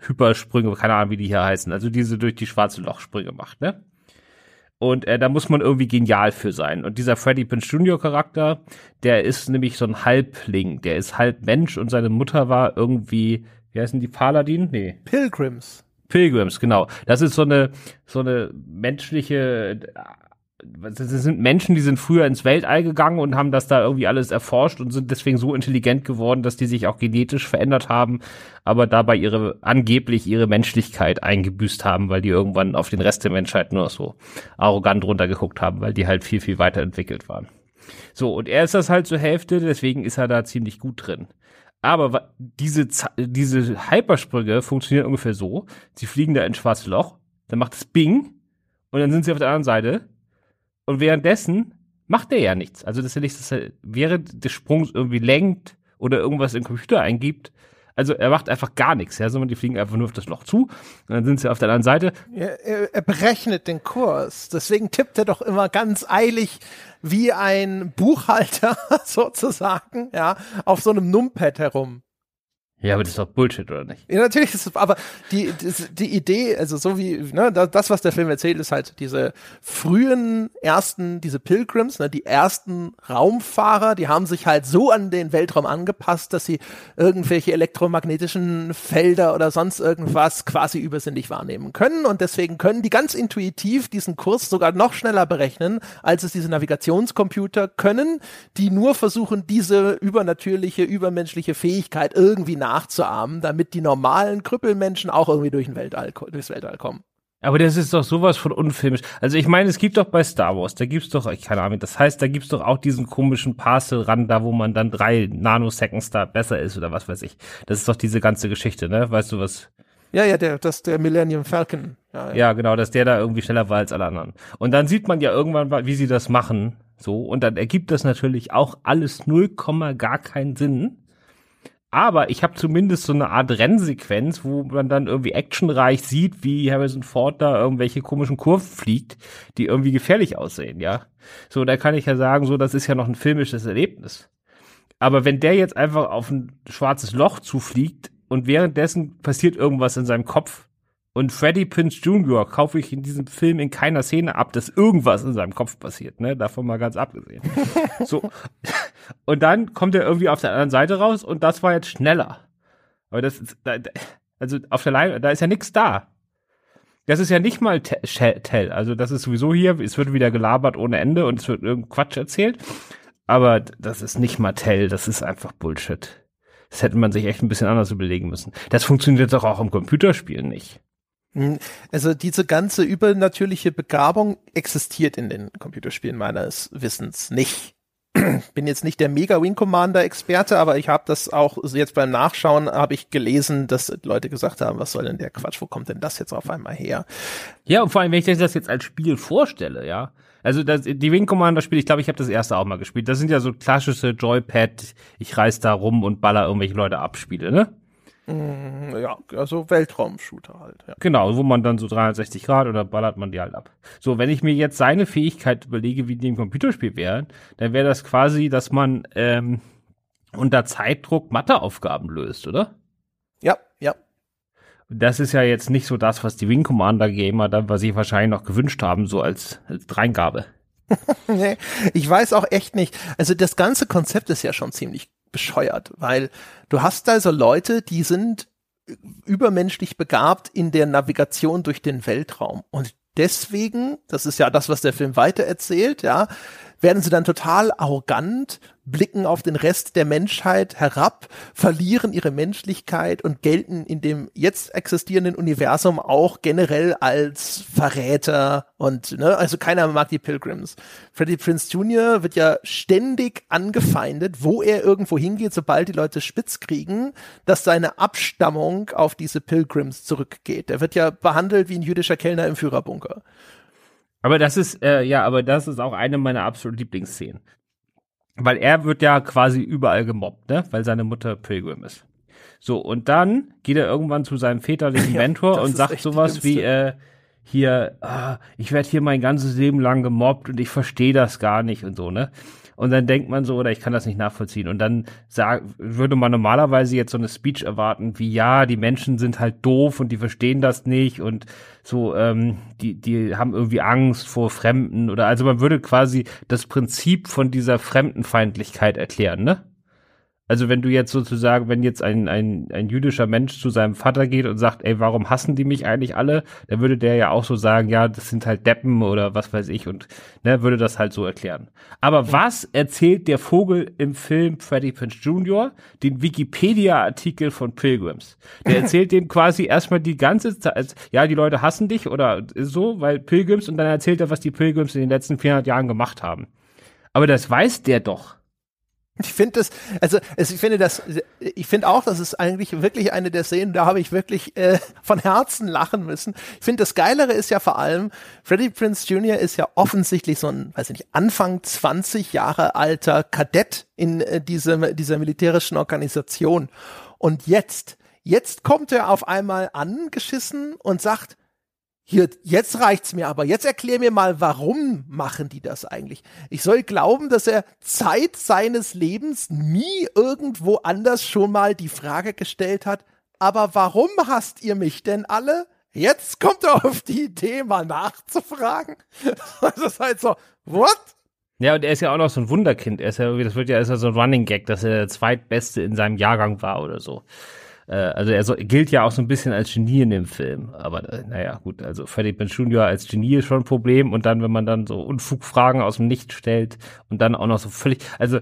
Hypersprünge, keine Ahnung, wie die hier heißen, also diese durch die schwarze Lochsprünge macht, ne? Und äh, da muss man irgendwie genial für sein. Und dieser Freddy Pinch Jr. Charakter, der ist nämlich so ein Halbling. Der ist halb Mensch und seine Mutter war irgendwie, wie heißen die, Paladin? Nee. Pilgrims. Pilgrims, genau. Das ist so eine, so eine menschliche das sind Menschen, die sind früher ins Weltall gegangen und haben das da irgendwie alles erforscht und sind deswegen so intelligent geworden, dass die sich auch genetisch verändert haben, aber dabei ihre angeblich ihre Menschlichkeit eingebüßt haben, weil die irgendwann auf den Rest der Menschheit nur so arrogant runtergeguckt haben, weil die halt viel viel weiterentwickelt waren. So und er ist das halt zur Hälfte, deswegen ist er da ziemlich gut drin. Aber diese diese Hypersprünge funktionieren ungefähr so: Sie fliegen da ins schwarze Loch, dann macht es Bing und dann sind sie auf der anderen Seite und währenddessen macht er ja nichts. Also, dass er nicht, dass er während des Sprungs irgendwie lenkt oder irgendwas im Computer eingibt. Also er macht einfach gar nichts, ja, sondern die fliegen einfach nur auf das Loch zu und dann sind sie auf der anderen Seite. Er, er berechnet den Kurs. Deswegen tippt er doch immer ganz eilig wie ein Buchhalter sozusagen, ja, auf so einem Numpad herum. Ja, aber das ist doch Bullshit, oder nicht? Ja, natürlich ist es, aber die, die, Idee, also so wie, ne, das, was der Film erzählt, ist halt diese frühen ersten, diese Pilgrims, ne, die ersten Raumfahrer, die haben sich halt so an den Weltraum angepasst, dass sie irgendwelche elektromagnetischen Felder oder sonst irgendwas quasi übersinnlich wahrnehmen können und deswegen können die ganz intuitiv diesen Kurs sogar noch schneller berechnen, als es diese Navigationscomputer können, die nur versuchen, diese übernatürliche, übermenschliche Fähigkeit irgendwie nachzuahmen, damit die normalen Krüppelmenschen auch irgendwie durch den Weltall, durchs Weltall kommen. Aber das ist doch sowas von unfilmisch. Also ich meine, es gibt doch bei Star Wars, da gibt's doch, ich keine Ahnung, das heißt, da gibt's doch auch diesen komischen Parcel ran, da wo man dann drei Nanoseconds da besser ist oder was weiß ich. Das ist doch diese ganze Geschichte, ne? Weißt du was? Ja, ja, der, das der Millennium Falcon. Ja, ja. ja, genau, dass der da irgendwie schneller war als alle anderen. Und dann sieht man ja irgendwann, wie sie das machen. So, und dann ergibt das natürlich auch alles 0, gar keinen Sinn. Aber ich habe zumindest so eine Art Rennsequenz, wo man dann irgendwie actionreich sieht, wie Harrison Ford da irgendwelche komischen Kurven fliegt, die irgendwie gefährlich aussehen, ja. So, da kann ich ja sagen, so, das ist ja noch ein filmisches Erlebnis. Aber wenn der jetzt einfach auf ein schwarzes Loch zufliegt und währenddessen passiert irgendwas in seinem Kopf, und Freddie Prince Jr. kaufe ich in diesem Film in keiner Szene ab, dass irgendwas in seinem Kopf passiert, ne? Davon mal ganz abgesehen. so. Und dann kommt er irgendwie auf der anderen Seite raus und das war jetzt schneller. Aber das ist, also auf der Leine, da ist ja nichts da. Das ist ja nicht mal Tell. Also das ist sowieso hier, es wird wieder gelabert ohne Ende und es wird irgendein Quatsch erzählt. Aber das ist nicht mal Tell, das ist einfach Bullshit. Das hätte man sich echt ein bisschen anders überlegen müssen. Das funktioniert doch auch im Computerspiel nicht. Hm, also diese ganze übernatürliche Begabung existiert in den Computerspielen meines Wissens nicht. Bin jetzt nicht der Mega Wing Commander Experte, aber ich habe das auch jetzt beim Nachschauen habe ich gelesen, dass Leute gesagt haben, was soll denn der Quatsch, wo kommt denn das jetzt auf einmal her? Ja, und vor allem, wenn ich das jetzt als Spiel vorstelle, ja. Also das, die Wing Commander Spiele, ich glaube, ich habe das erste auch mal gespielt. Das sind ja so klassische Joypad, ich reiß da rum und baller irgendwelche Leute ab Spiele, ne? Mm, ja, also Weltraumshooter halt. Ja. Genau, wo man dann so 360 Grad oder ballert man die halt ab. So, wenn ich mir jetzt seine Fähigkeit überlege, wie die im Computerspiel wären, dann wäre das quasi, dass man ähm, unter Zeitdruck Matheaufgaben löst, oder? Ja, ja. Das ist ja jetzt nicht so das, was die Wing Commander Gamer dann, was sie wahrscheinlich noch gewünscht haben, so als, als Dreingabe. nee, ich weiß auch echt nicht. Also das ganze Konzept ist ja schon ziemlich bescheuert, weil du hast also Leute, die sind übermenschlich begabt in der Navigation durch den Weltraum. Und deswegen, das ist ja das, was der Film weitererzählt, ja, werden sie dann total arrogant, blicken auf den Rest der Menschheit herab, verlieren ihre Menschlichkeit und gelten in dem jetzt existierenden Universum auch generell als Verräter und ne, also keiner mag die Pilgrims. Freddie Prince Jr. wird ja ständig angefeindet, wo er irgendwo hingeht, sobald die Leute spitz kriegen, dass seine Abstammung auf diese Pilgrims zurückgeht. Er wird ja behandelt wie ein jüdischer Kellner im Führerbunker. Aber das ist, äh, ja, aber das ist auch eine meiner absoluten Lieblingsszenen. Weil er wird ja quasi überall gemobbt, ne? Weil seine Mutter Pilgrim ist. So, und dann geht er irgendwann zu seinem väterlichen ja, Mentor und sagt sowas wie, äh, hier, ah, ich werde hier mein ganzes Leben lang gemobbt und ich verstehe das gar nicht und so, ne? Und dann denkt man so, oder ich kann das nicht nachvollziehen. Und dann sag, würde man normalerweise jetzt so eine Speech erwarten, wie ja, die Menschen sind halt doof und die verstehen das nicht und so, ähm, die, die haben irgendwie Angst vor Fremden oder also man würde quasi das Prinzip von dieser Fremdenfeindlichkeit erklären, ne? Also wenn du jetzt sozusagen, wenn jetzt ein, ein, ein jüdischer Mensch zu seinem Vater geht und sagt, ey, warum hassen die mich eigentlich alle? Dann würde der ja auch so sagen, ja, das sind halt Deppen oder was weiß ich und ne, würde das halt so erklären. Aber ja. was erzählt der Vogel im Film Freddie Prince Jr., den Wikipedia-Artikel von Pilgrims? Der erzählt dem quasi erstmal die ganze Zeit, ja, die Leute hassen dich oder so, weil Pilgrims und dann erzählt er, was die Pilgrims in den letzten 400 Jahren gemacht haben. Aber das weiß der doch. Ich finde das, also, also ich finde das, ich finde auch, das ist eigentlich wirklich eine der Szenen, da habe ich wirklich äh, von Herzen lachen müssen. Ich finde das Geilere ist ja vor allem, Freddie Prince Jr. ist ja offensichtlich so ein, weiß ich nicht, Anfang 20 Jahre alter Kadett in äh, diesem, dieser militärischen Organisation. Und jetzt, jetzt kommt er auf einmal angeschissen und sagt, hier, jetzt reicht's mir aber. Jetzt erklär mir mal, warum machen die das eigentlich? Ich soll glauben, dass er Zeit seines Lebens nie irgendwo anders schon mal die Frage gestellt hat, aber warum hasst ihr mich denn alle? Jetzt kommt er auf die Idee, mal nachzufragen. Das ist halt so, what? Ja, und er ist ja auch noch so ein Wunderkind. Er ist ja, das wird ja, ist ja so ein Running Gag, dass er der zweitbeste in seinem Jahrgang war oder so. Äh, also er so, gilt ja auch so ein bisschen als Genie in dem Film. Aber äh, naja, gut, also Freddie Prinze Jr. als Genie ist schon ein Problem. Und dann, wenn man dann so Unfugfragen aus dem Nichts stellt und dann auch noch so völlig, also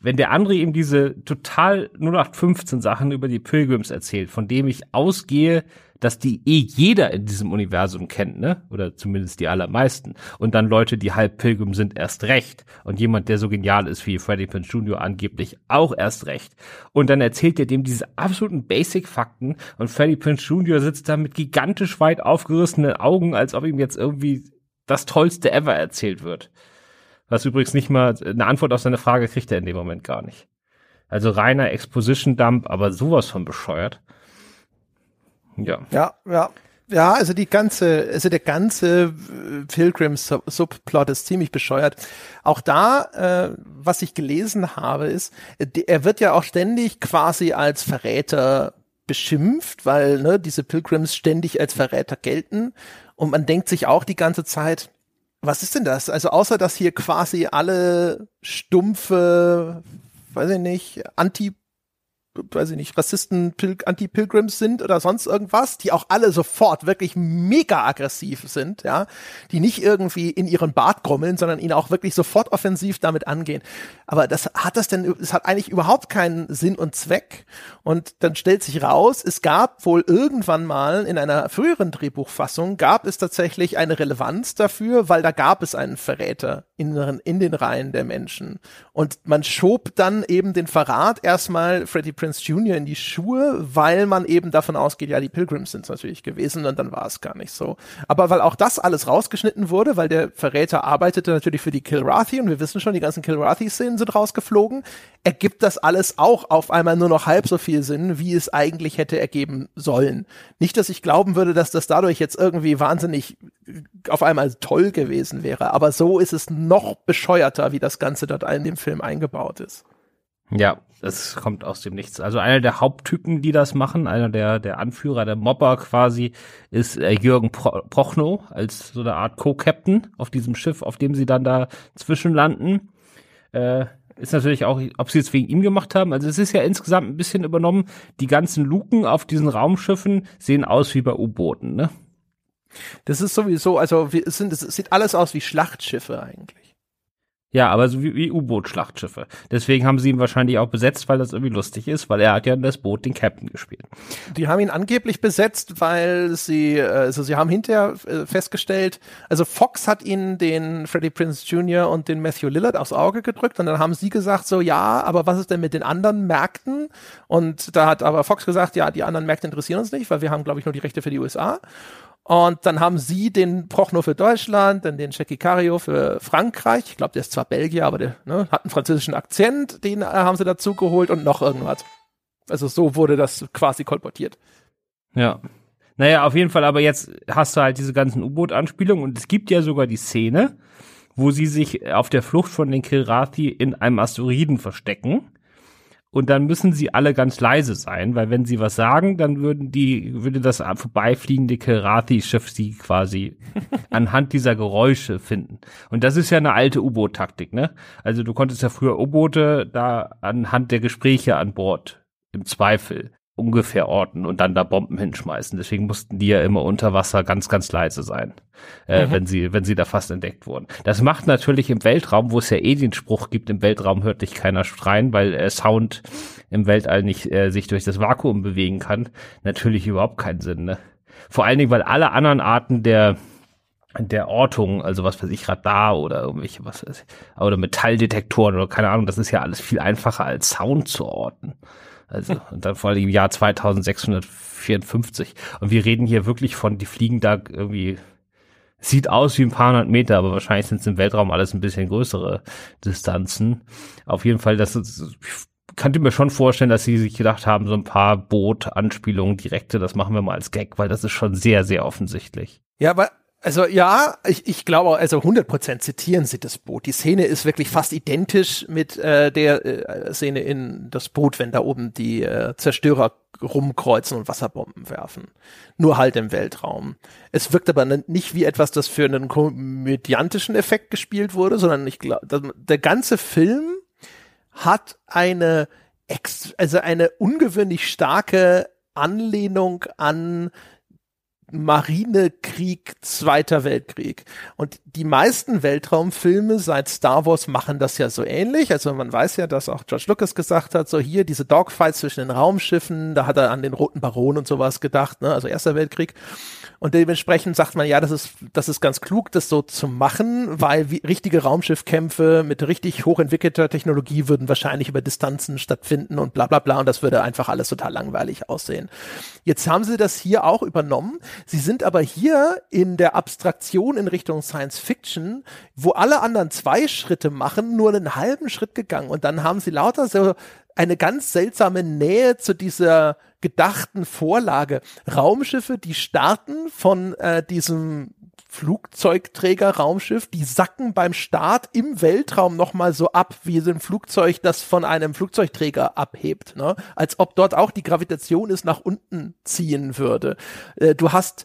wenn der andere ihm diese total 0815 Sachen über die Pilgrims erzählt, von dem ich ausgehe, dass die eh jeder in diesem Universum kennt, ne? Oder zumindest die allermeisten. Und dann Leute, die halb Pilgrim sind, erst recht. Und jemand, der so genial ist wie Freddie Prinze Jr. angeblich auch erst recht. Und dann erzählt er dem diese absoluten Basic-Fakten und Freddie Prinze Jr. sitzt da mit gigantisch weit aufgerissenen Augen, als ob ihm jetzt irgendwie das Tollste ever erzählt wird. Was übrigens nicht mal eine Antwort auf seine Frage kriegt er in dem Moment gar nicht. Also reiner Exposition-Dump, aber sowas von bescheuert. Ja. Ja, ja. Ja, also die ganze, also der ganze äh, Pilgrims-Subplot ist ziemlich bescheuert. Auch da, äh, was ich gelesen habe, ist, er wird ja auch ständig quasi als Verräter beschimpft, weil ne, diese Pilgrims ständig als Verräter gelten. Und man denkt sich auch die ganze Zeit, was ist denn das? Also außer dass hier quasi alle stumpfe, weiß ich nicht, anti weiß ich nicht, Rassisten, Pil Anti-Pilgrims sind oder sonst irgendwas, die auch alle sofort wirklich mega aggressiv sind, ja, die nicht irgendwie in ihren Bart grummeln, sondern ihn auch wirklich sofort offensiv damit angehen. Aber das hat das denn, es hat eigentlich überhaupt keinen Sinn und Zweck. Und dann stellt sich raus, es gab wohl irgendwann mal in einer früheren Drehbuchfassung gab es tatsächlich eine Relevanz dafür, weil da gab es einen Verräter in, in den Reihen der Menschen. Und man schob dann eben den Verrat erstmal Freddie Prince Jr. in die Schuhe, weil man eben davon ausgeht, ja, die Pilgrims sind es natürlich gewesen und dann war es gar nicht so. Aber weil auch das alles rausgeschnitten wurde, weil der Verräter arbeitete natürlich für die Kilrathi und wir wissen schon, die ganzen Kilrathi-Szenen sind rausgeflogen, ergibt das alles auch auf einmal nur noch halb so viel Sinn, wie es eigentlich hätte ergeben sollen. Nicht, dass ich glauben würde, dass das dadurch jetzt irgendwie wahnsinnig auf einmal toll gewesen wäre, aber so ist es noch bescheuerter, wie das Ganze dort in dem Film eingebaut ist. Ja, das kommt aus dem Nichts. Also einer der Haupttypen, die das machen, einer der, der Anführer, der Mobber quasi, ist äh, Jürgen Pro Prochnow als so eine Art Co-Captain auf diesem Schiff, auf dem sie dann da zwischenlanden. Äh, ist natürlich auch, ob sie es wegen ihm gemacht haben. Also es ist ja insgesamt ein bisschen übernommen. Die ganzen Luken auf diesen Raumschiffen sehen aus wie bei U-Booten, ne? Das ist sowieso, also wir sind, es sieht alles aus wie Schlachtschiffe eigentlich. Ja, aber so wie, wie U-Boot-Schlachtschiffe. Deswegen haben sie ihn wahrscheinlich auch besetzt, weil das irgendwie lustig ist, weil er hat ja in das Boot den Captain gespielt. Die haben ihn angeblich besetzt, weil sie, äh, also sie haben hinterher äh, festgestellt, also Fox hat ihnen den Freddie Prince Jr. und den Matthew Lillard aufs Auge gedrückt und dann haben sie gesagt so, ja, aber was ist denn mit den anderen Märkten? Und da hat aber Fox gesagt, ja, die anderen Märkte interessieren uns nicht, weil wir haben, glaube ich, nur die Rechte für die USA. Und dann haben sie den Prochnow für Deutschland, dann den Jackie Cario für Frankreich. Ich glaube, der ist zwar Belgier, aber der ne, hat einen französischen Akzent, den äh, haben sie dazu geholt und noch irgendwas. Also so wurde das quasi kolportiert. Ja. Naja, auf jeden Fall, aber jetzt hast du halt diese ganzen U-Boot-Anspielungen und es gibt ja sogar die Szene, wo sie sich auf der Flucht von den Kilrathi in einem Asteroiden verstecken und dann müssen sie alle ganz leise sein, weil wenn sie was sagen, dann würden die, würde das vorbeifliegende Kerathi-Schiff sie quasi anhand dieser Geräusche finden. Und das ist ja eine alte U-Boot-Taktik, ne? Also du konntest ja früher U-Boote da anhand der Gespräche an Bord im Zweifel ungefähr orten und dann da Bomben hinschmeißen. Deswegen mussten die ja immer unter Wasser ganz, ganz leise sein, äh, mhm. wenn sie, wenn sie da fast entdeckt wurden. Das macht natürlich im Weltraum, wo es ja eh den Spruch gibt, im Weltraum hört dich keiner schreien, weil äh, Sound im Weltall nicht äh, sich durch das Vakuum bewegen kann, natürlich überhaupt keinen Sinn. Ne? Vor allen Dingen, weil alle anderen Arten der der Ortung, also was weiß ich, Radar oder irgendwelche, was weiß ich, oder Metalldetektoren oder keine Ahnung, das ist ja alles viel einfacher als Sound zu orten. Also, und dann vor allem im Jahr 2654. Und wir reden hier wirklich von, die fliegen da irgendwie, sieht aus wie ein paar hundert Meter, aber wahrscheinlich sind es im Weltraum alles ein bisschen größere Distanzen. Auf jeden Fall, das ist, ich könnte mir schon vorstellen, dass sie sich gedacht haben, so ein paar Boot-Anspielungen direkte, das machen wir mal als Gag, weil das ist schon sehr, sehr offensichtlich. Ja, aber also ja, ich, ich glaube, also 100% zitieren sie das Boot. Die Szene ist wirklich fast identisch mit äh, der äh, Szene in das Boot, wenn da oben die äh, Zerstörer rumkreuzen und Wasserbomben werfen. Nur halt im Weltraum. Es wirkt aber nicht wie etwas, das für einen komödiantischen Effekt gespielt wurde, sondern ich glaube, der ganze Film hat eine ex also eine ungewöhnlich starke Anlehnung an Marinekrieg, Zweiter Weltkrieg. Und die meisten Weltraumfilme seit Star Wars machen das ja so ähnlich. Also man weiß ja, dass auch George Lucas gesagt hat, so hier diese Dogfights zwischen den Raumschiffen, da hat er an den Roten Baron und sowas gedacht, ne? also Erster Weltkrieg. Und dementsprechend sagt man, ja, das ist, das ist ganz klug, das so zu machen, weil wie, richtige Raumschiffkämpfe mit richtig hochentwickelter Technologie würden wahrscheinlich über Distanzen stattfinden und bla bla bla und das würde einfach alles total langweilig aussehen. Jetzt haben sie das hier auch übernommen. Sie sind aber hier in der Abstraktion in Richtung Science Fiction, wo alle anderen zwei Schritte machen, nur einen halben Schritt gegangen und dann haben sie lauter so eine ganz seltsame Nähe zu dieser gedachten Vorlage. Raumschiffe, die starten von äh, diesem Flugzeugträger Raumschiff, die sacken beim Start im Weltraum nochmal so ab, wie so ein Flugzeug, das von einem Flugzeugträger abhebt, ne? Als ob dort auch die Gravitation es nach unten ziehen würde. Äh, du hast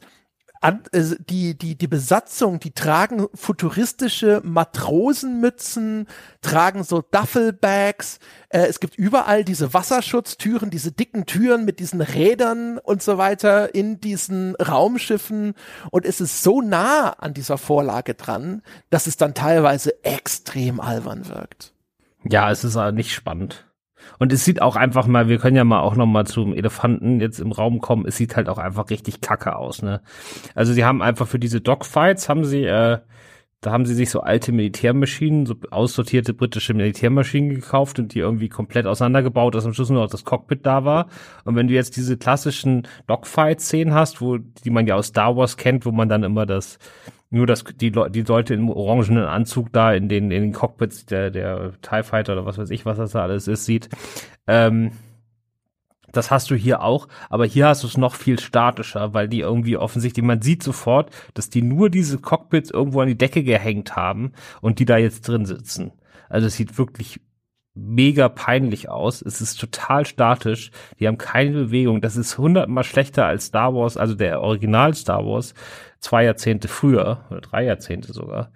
an, äh, die, die, die Besatzung, die tragen futuristische Matrosenmützen, tragen so Duffelbags. Äh, es gibt überall diese Wasserschutztüren, diese dicken Türen mit diesen Rädern und so weiter in diesen Raumschiffen. Und es ist so nah an dieser Vorlage dran, dass es dann teilweise extrem albern wirkt. Ja, es ist aber nicht spannend. Und es sieht auch einfach mal, wir können ja mal auch noch mal zum Elefanten jetzt im Raum kommen, es sieht halt auch einfach richtig kacke aus, ne? Also sie haben einfach für diese Dogfights haben sie, äh, da haben sie sich so alte Militärmaschinen, so aussortierte britische Militärmaschinen gekauft und die irgendwie komplett auseinandergebaut, dass am Schluss nur noch das Cockpit da war. Und wenn du jetzt diese klassischen Dogfight-Szenen hast, wo, die man ja aus Star Wars kennt, wo man dann immer das, nur dass die, Le die Leute im orangenen Anzug da in den, in den Cockpits der, der TIE Fighter oder was weiß ich, was das da alles ist, sieht. Ähm, das hast du hier auch, aber hier hast du es noch viel statischer, weil die irgendwie offensichtlich, man sieht sofort, dass die nur diese Cockpits irgendwo an die Decke gehängt haben und die da jetzt drin sitzen. Also es sieht wirklich mega peinlich aus. Es ist total statisch. Die haben keine Bewegung. Das ist hundertmal schlechter als Star Wars, also der Original Star Wars, zwei Jahrzehnte früher oder drei Jahrzehnte sogar.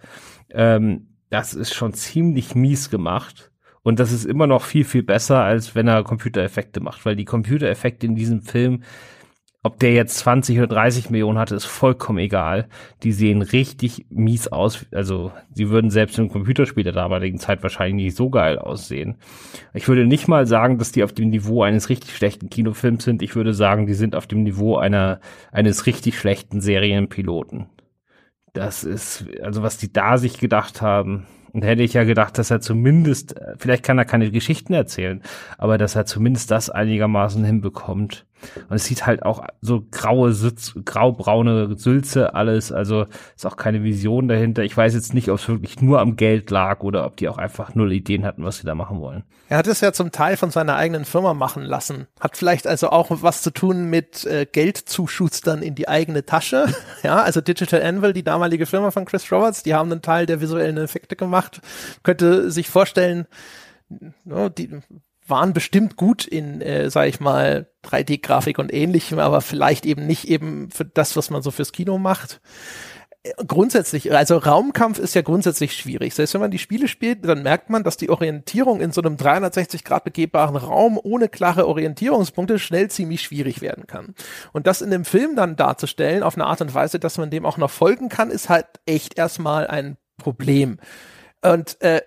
Ähm, das ist schon ziemlich mies gemacht. Und das ist immer noch viel, viel besser, als wenn er Computereffekte macht, weil die Computereffekte in diesem Film ob der jetzt 20 oder 30 Millionen hatte, ist vollkommen egal. Die sehen richtig mies aus. Also, sie würden selbst im Computerspiel der damaligen Zeit wahrscheinlich nicht so geil aussehen. Ich würde nicht mal sagen, dass die auf dem Niveau eines richtig schlechten Kinofilms sind. Ich würde sagen, die sind auf dem Niveau einer, eines richtig schlechten Serienpiloten. Das ist, also was die da sich gedacht haben, und hätte ich ja gedacht, dass er zumindest, vielleicht kann er keine Geschichten erzählen, aber dass er zumindest das einigermaßen hinbekommt. Und es sieht halt auch so graue Sitz, graubraune Sülze alles, also ist auch keine Vision dahinter. Ich weiß jetzt nicht, ob es wirklich nur am Geld lag oder ob die auch einfach null Ideen hatten, was sie da machen wollen. Er hat es ja zum Teil von seiner eigenen Firma machen lassen. Hat vielleicht also auch was zu tun mit äh, Geldzuschustern in die eigene Tasche. ja, also Digital Anvil, die damalige Firma von Chris Roberts, die haben einen Teil der visuellen Effekte gemacht. Könnte sich vorstellen, no, die waren bestimmt gut in, äh, sag ich mal, 3D-Grafik und ähnlichem, aber vielleicht eben nicht eben für das, was man so fürs Kino macht. Äh, grundsätzlich, also Raumkampf ist ja grundsätzlich schwierig. Selbst wenn man die Spiele spielt, dann merkt man, dass die Orientierung in so einem 360 Grad begehbaren Raum ohne klare Orientierungspunkte schnell ziemlich schwierig werden kann. Und das in dem Film dann darzustellen auf eine Art und Weise, dass man dem auch noch folgen kann, ist halt echt erstmal ein Problem. Und äh,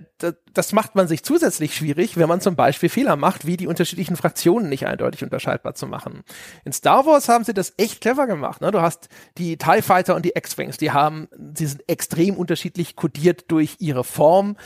das macht man sich zusätzlich schwierig, wenn man zum Beispiel Fehler macht, wie die unterschiedlichen Fraktionen nicht eindeutig unterscheidbar zu machen. In Star Wars haben sie das echt clever gemacht. Ne? Du hast die TIE Fighter und die X-Wings, die haben, sie sind extrem unterschiedlich kodiert durch ihre Form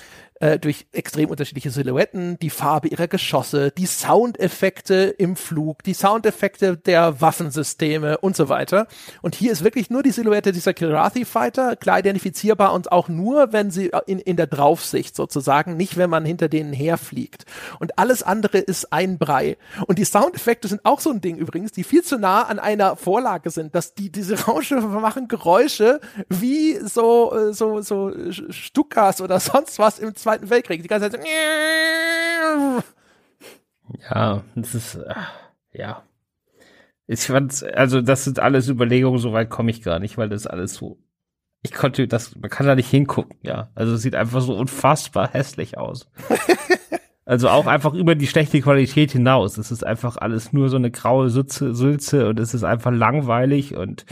äh, durch extrem unterschiedliche Silhouetten, die Farbe ihrer Geschosse, die Soundeffekte im Flug, die Soundeffekte der Waffensysteme und so weiter. Und hier ist wirklich nur die Silhouette dieser Kilrathi Fighter klar identifizierbar und auch nur, wenn sie in, in der Draufsicht sozusagen, nicht wenn man hinter denen herfliegt. Und alles andere ist ein Brei. Und die Soundeffekte sind auch so ein Ding übrigens, die viel zu nah an einer Vorlage sind, dass die, diese Raumschiffe machen Geräusche wie so, äh, so, so Stukas oder sonst was im Zweiten Weltkrieg. Die ganze Zeit so. Ja, das ist, äh, ja. Ich fand, also das sind alles Überlegungen, so weit komme ich gar nicht, weil das alles so, ich konnte das, man kann da nicht hingucken, ja. Also es sieht einfach so unfassbar hässlich aus. also auch einfach über die schlechte Qualität hinaus. Es ist einfach alles nur so eine graue Sülze, Sülze und es ist einfach langweilig und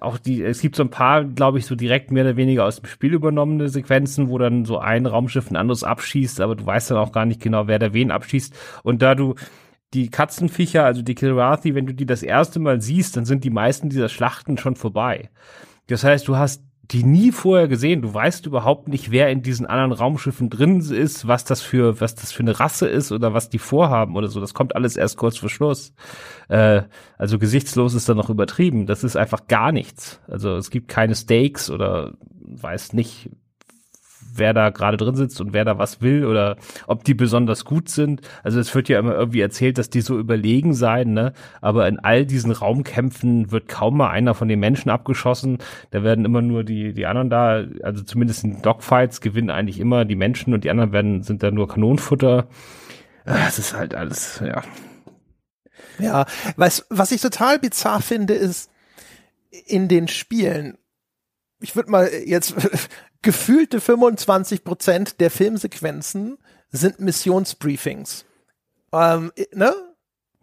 auch die, es gibt so ein paar, glaube ich, so direkt mehr oder weniger aus dem Spiel übernommene Sequenzen, wo dann so ein Raumschiff ein anderes abschießt, aber du weißt dann auch gar nicht genau, wer da wen abschießt. Und da du die Katzenviecher, also die Kilrathi, wenn du die das erste Mal siehst, dann sind die meisten dieser Schlachten schon vorbei. Das heißt, du hast die nie vorher gesehen. Du weißt überhaupt nicht, wer in diesen anderen Raumschiffen drin ist, was das für, was das für eine Rasse ist oder was die vorhaben oder so. Das kommt alles erst kurz vor Schluss. Äh, also gesichtslos ist da noch übertrieben. Das ist einfach gar nichts. Also es gibt keine Stakes oder weiß nicht, wer da gerade drin sitzt und wer da was will oder ob die besonders gut sind. Also es wird ja immer irgendwie erzählt, dass die so überlegen seien, ne? Aber in all diesen Raumkämpfen wird kaum mal einer von den Menschen abgeschossen. Da werden immer nur die, die anderen da, also zumindest in Dogfights gewinnen eigentlich immer die Menschen und die anderen werden, sind da nur Kanonenfutter. Es ist halt alles, ja. Ja, was, was ich total bizarr finde, ist in den Spielen, ich würde mal jetzt gefühlte 25 Prozent der Filmsequenzen sind Missionsbriefings. Ähm, ne?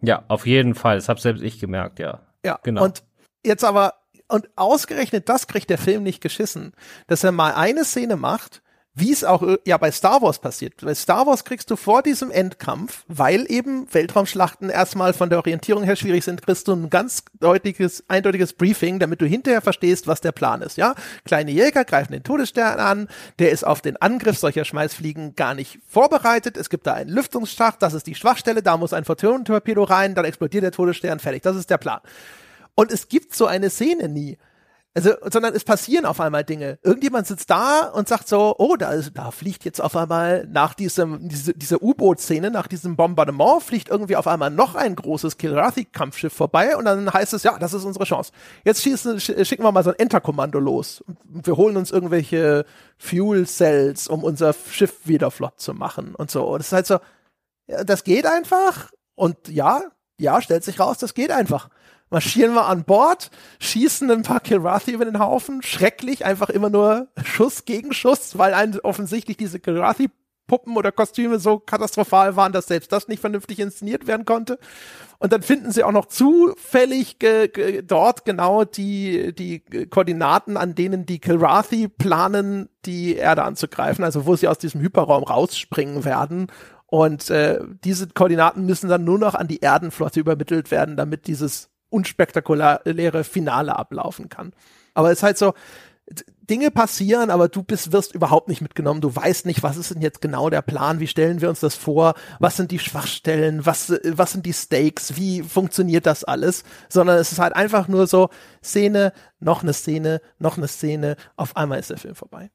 Ja, auf jeden Fall. Das habe selbst ich gemerkt, ja. Ja, genau. Und jetzt aber, und ausgerechnet das kriegt der Film nicht geschissen, dass er mal eine Szene macht, wie es auch äh, ja bei Star Wars passiert. Bei Star Wars kriegst du vor diesem Endkampf, weil eben Weltraumschlachten erstmal von der Orientierung her schwierig sind, kriegst du ein ganz deutliches, eindeutiges Briefing, damit du hinterher verstehst, was der Plan ist. Ja, kleine Jäger greifen den Todesstern an, der ist auf den Angriff solcher Schmeißfliegen gar nicht vorbereitet. Es gibt da einen Lüftungsschacht, das ist die Schwachstelle, da muss ein Photonentorpedo rein, dann explodiert der Todesstern, fertig. Das ist der Plan. Und es gibt so eine Szene nie. Also, sondern es passieren auf einmal Dinge. Irgendjemand sitzt da und sagt so, oh, da, ist, da fliegt jetzt auf einmal nach diesem, diese, dieser U-Boot-Szene, nach diesem Bombardement, fliegt irgendwie auf einmal noch ein großes Kilrathi-Kampfschiff vorbei und dann heißt es, ja, das ist unsere Chance. Jetzt schießen, schicken wir mal so ein Enterkommando los. Wir holen uns irgendwelche Fuel Cells, um unser Schiff wieder flott zu machen und so. Und es ist halt so, das geht einfach und ja, ja, stellt sich raus, das geht einfach marschieren wir an Bord, schießen ein paar Kilrathi über den Haufen, schrecklich, einfach immer nur Schuss gegen Schuss, weil ein, offensichtlich diese Kilrathi Puppen oder Kostüme so katastrophal waren, dass selbst das nicht vernünftig inszeniert werden konnte. Und dann finden sie auch noch zufällig ge, ge, dort genau die, die Koordinaten, an denen die Kilrathi planen, die Erde anzugreifen, also wo sie aus diesem Hyperraum rausspringen werden. Und äh, diese Koordinaten müssen dann nur noch an die Erdenflotte übermittelt werden, damit dieses unspektakuläre Finale ablaufen kann. Aber es ist halt so, Dinge passieren, aber du bist, wirst überhaupt nicht mitgenommen. Du weißt nicht, was ist denn jetzt genau der Plan? Wie stellen wir uns das vor? Was sind die Schwachstellen? Was, was sind die Stakes? Wie funktioniert das alles? Sondern es ist halt einfach nur so Szene, noch eine Szene, noch eine Szene. Auf einmal ist der Film vorbei.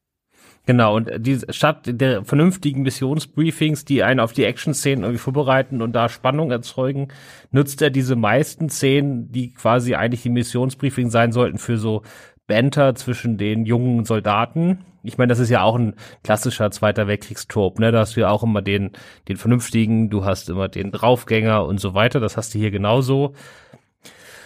Genau, und die, statt der vernünftigen Missionsbriefings, die einen auf die Action-Szenen irgendwie vorbereiten und da Spannung erzeugen, nutzt er diese meisten Szenen, die quasi eigentlich die Missionsbriefings sein sollten für so Banter zwischen den jungen Soldaten. Ich meine, das ist ja auch ein klassischer Zweiter Weltkriegstrop, ne? Da hast du ja auch immer den, den Vernünftigen, du hast immer den Draufgänger und so weiter. Das hast du hier genauso.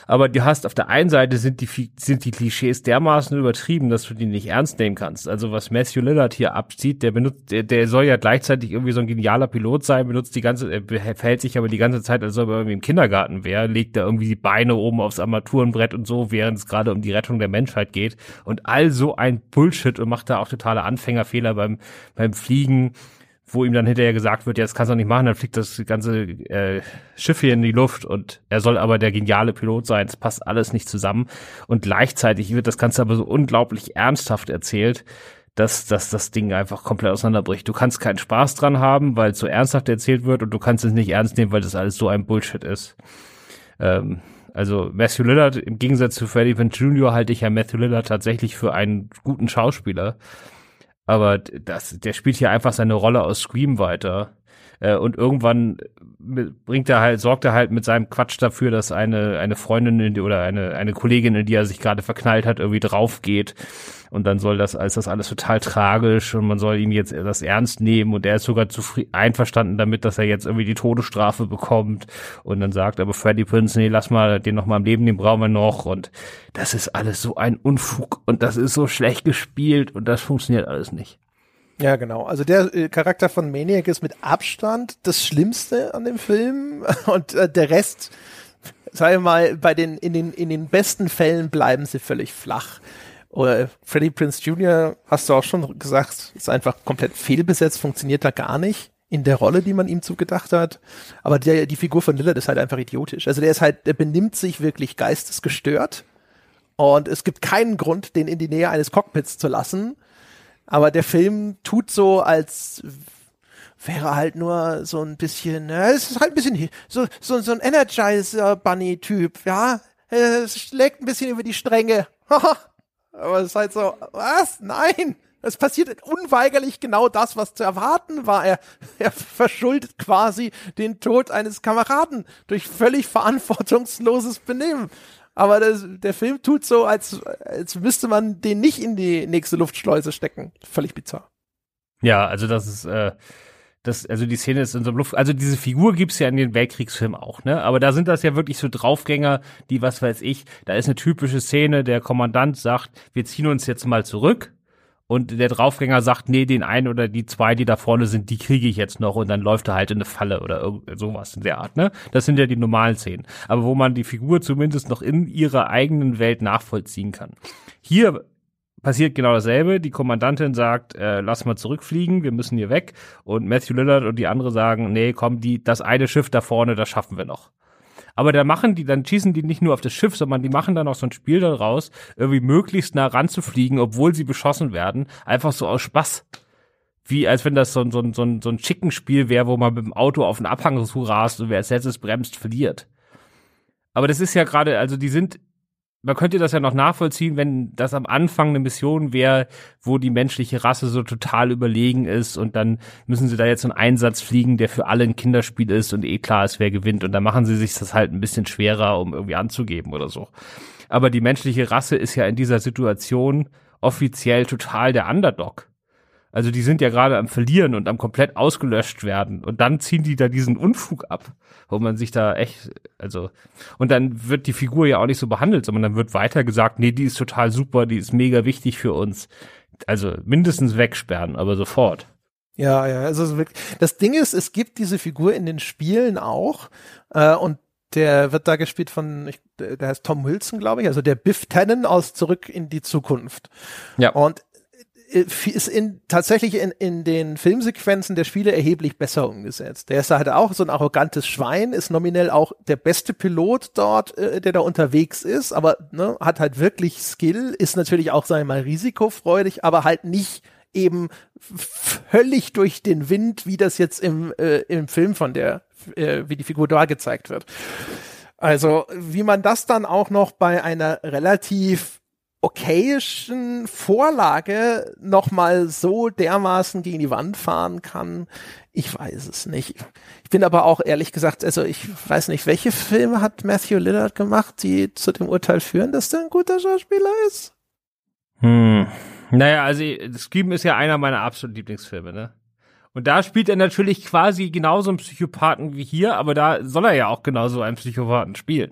Aber du hast auf der einen Seite sind die, sind die Klischees dermaßen übertrieben, dass du die nicht ernst nehmen kannst. Also was Matthew Lillard hier abzieht, der benutzt, der, der soll ja gleichzeitig irgendwie so ein genialer Pilot sein, benutzt die ganze, er verhält sich aber die ganze Zeit, als ob er irgendwie im Kindergarten wäre, legt da irgendwie die Beine oben aufs Armaturenbrett und so, während es gerade um die Rettung der Menschheit geht. Und all so ein Bullshit und macht da auch totale Anfängerfehler beim, beim Fliegen wo ihm dann hinterher gesagt wird, ja, das kannst du nicht machen, dann fliegt das ganze äh, Schiff hier in die Luft und er soll aber der geniale Pilot sein. Es passt alles nicht zusammen. Und gleichzeitig wird das Ganze aber so unglaublich ernsthaft erzählt, dass, dass das Ding einfach komplett auseinanderbricht. Du kannst keinen Spaß dran haben, weil es so ernsthaft erzählt wird und du kannst es nicht ernst nehmen, weil das alles so ein Bullshit ist. Ähm, also Matthew Lillard, im Gegensatz zu Freddie Prinze Jr. halte ich ja Matthew Lillard tatsächlich für einen guten Schauspieler. Aber das, der spielt hier einfach seine Rolle aus Scream weiter. Äh, und irgendwann bringt er halt, sorgt er halt mit seinem Quatsch dafür, dass eine, eine Freundin in die, oder eine, eine Kollegin, in die er sich gerade verknallt hat, irgendwie drauf geht. Und dann soll das, als das alles total tragisch und man soll ihm jetzt das ernst nehmen und er ist sogar zufrieden, einverstanden damit, dass er jetzt irgendwie die Todesstrafe bekommt. Und dann sagt aber Freddy Prince, nee, lass mal den noch mal am Leben, den brauchen wir noch. Und das ist alles so ein Unfug und das ist so schlecht gespielt und das funktioniert alles nicht. Ja, genau. Also der äh, Charakter von Maniac ist mit Abstand das Schlimmste an dem Film und äh, der Rest sagen wir mal, bei den, in den, in den besten Fällen bleiben sie völlig flach. Oder Freddie Prince Jr., hast du auch schon gesagt, ist einfach komplett fehlbesetzt, funktioniert da gar nicht in der Rolle, die man ihm zugedacht hat. Aber der, die Figur von Lillard ist halt einfach idiotisch. Also der ist halt, der benimmt sich wirklich geistesgestört. Und es gibt keinen Grund, den in die Nähe eines Cockpits zu lassen. Aber der Film tut so, als wäre halt nur so ein bisschen, äh, es ist halt ein bisschen so, so, so ein Energizer-Bunny-Typ, ja. Es schlägt ein bisschen über die Stränge. Aber es ist halt so, was? Nein! Es passiert unweigerlich genau das, was zu erwarten war. Er, er verschuldet quasi den Tod eines Kameraden durch völlig verantwortungsloses Benehmen. Aber das, der Film tut so, als, als müsste man den nicht in die nächste Luftschleuse stecken. Völlig bizarr. Ja, also das ist, äh, das, also die Szene ist in so einem Luft, also diese Figur gibt's ja in den Weltkriegsfilmen auch, ne? Aber da sind das ja wirklich so Draufgänger, die, was weiß ich, da ist eine typische Szene, der Kommandant sagt, wir ziehen uns jetzt mal zurück. Und der Draufgänger sagt, nee, den einen oder die zwei, die da vorne sind, die kriege ich jetzt noch und dann läuft er halt in eine Falle oder irgend sowas in der Art, ne? Das sind ja die normalen Szenen. Aber wo man die Figur zumindest noch in ihrer eigenen Welt nachvollziehen kann. Hier passiert genau dasselbe. Die Kommandantin sagt, äh, lass mal zurückfliegen, wir müssen hier weg. Und Matthew Lillard und die andere sagen, nee, komm, die, das eine Schiff da vorne, das schaffen wir noch. Aber da machen die, dann schießen die nicht nur auf das Schiff, sondern die machen dann auch so ein Spiel daraus, irgendwie möglichst nah ranzufliegen, obwohl sie beschossen werden. Einfach so aus Spaß. Wie als wenn das so, ein so, ein so, ein so ein Chicken Spiel wäre, wo man mit dem Auto auf einen Abhang zurast und wer als letztes bremst, verliert. Aber das ist ja gerade, also die sind man könnte das ja noch nachvollziehen, wenn das am Anfang eine Mission wäre, wo die menschliche Rasse so total überlegen ist und dann müssen sie da jetzt einen Einsatz fliegen, der für alle ein Kinderspiel ist und eh klar ist, wer gewinnt und dann machen sie sich das halt ein bisschen schwerer, um irgendwie anzugeben oder so. Aber die menschliche Rasse ist ja in dieser Situation offiziell total der Underdog. Also die sind ja gerade am Verlieren und am komplett ausgelöscht werden. Und dann ziehen die da diesen Unfug ab, wo man sich da echt, also, und dann wird die Figur ja auch nicht so behandelt, sondern dann wird weiter gesagt, nee, die ist total super, die ist mega wichtig für uns. Also mindestens wegsperren, aber sofort. Ja, ja, also das Ding ist, es gibt diese Figur in den Spielen auch, äh, und der wird da gespielt von, ich, der heißt Tom Wilson, glaube ich, also der Biff Tannen aus Zurück in die Zukunft. Ja. Und ist in, tatsächlich in, in den Filmsequenzen der Spiele erheblich besser umgesetzt. Der ist halt auch so ein arrogantes Schwein, ist nominell auch der beste Pilot dort, äh, der da unterwegs ist, aber ne, hat halt wirklich Skill, ist natürlich auch, sagen wir mal, risikofreudig, aber halt nicht eben völlig durch den Wind, wie das jetzt im, äh, im Film von der, äh, wie die Figur da gezeigt wird. Also, wie man das dann auch noch bei einer relativ okayischen Vorlage nochmal so dermaßen gegen die Wand fahren kann, ich weiß es nicht. Ich bin aber auch ehrlich gesagt, also ich weiß nicht, welche Filme hat Matthew Lillard gemacht, die zu dem Urteil führen, dass der ein guter Schauspieler ist? Hm. Naja, also Scream ist ja einer meiner absoluten Lieblingsfilme, ne? Und da spielt er natürlich quasi genauso einen Psychopathen wie hier, aber da soll er ja auch genauso einen Psychopathen spielen.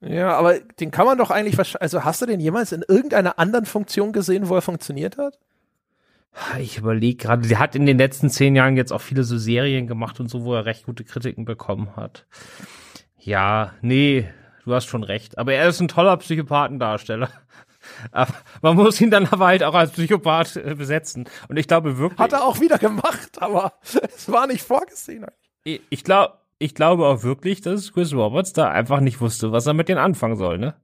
Ja, aber den kann man doch eigentlich, also hast du den jemals in irgendeiner anderen Funktion gesehen, wo er funktioniert hat? Ich überlege gerade, der hat in den letzten zehn Jahren jetzt auch viele so Serien gemacht und so, wo er recht gute Kritiken bekommen hat. Ja, nee, du hast schon recht. Aber er ist ein toller Psychopathendarsteller. Aber man muss ihn dann aber halt auch als Psychopath äh, besetzen. Und ich glaube wirklich. Hat er auch wieder gemacht, aber es war nicht vorgesehen. Ich glaube, ich glaube auch wirklich, dass Chris Roberts da einfach nicht wusste, was er mit denen anfangen soll, ne?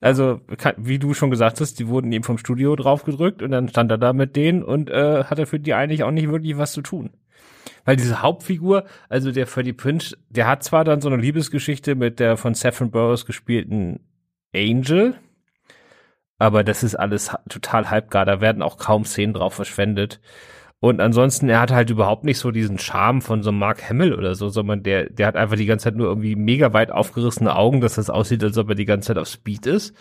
Also, wie du schon gesagt hast, die wurden ihm vom Studio draufgedrückt und dann stand er da mit denen und äh, hatte für die eigentlich auch nicht wirklich was zu tun. Weil diese Hauptfigur, also der Freddie Prince, der hat zwar dann so eine Liebesgeschichte mit der von Saffron Burroughs gespielten Angel, aber das ist alles total halbgar, da werden auch kaum Szenen drauf verschwendet. Und ansonsten, er hat halt überhaupt nicht so diesen Charme von so Mark Hamill oder so, sondern der, der hat einfach die ganze Zeit nur irgendwie mega weit aufgerissene Augen, dass das aussieht, als ob er die ganze Zeit auf Speed ist.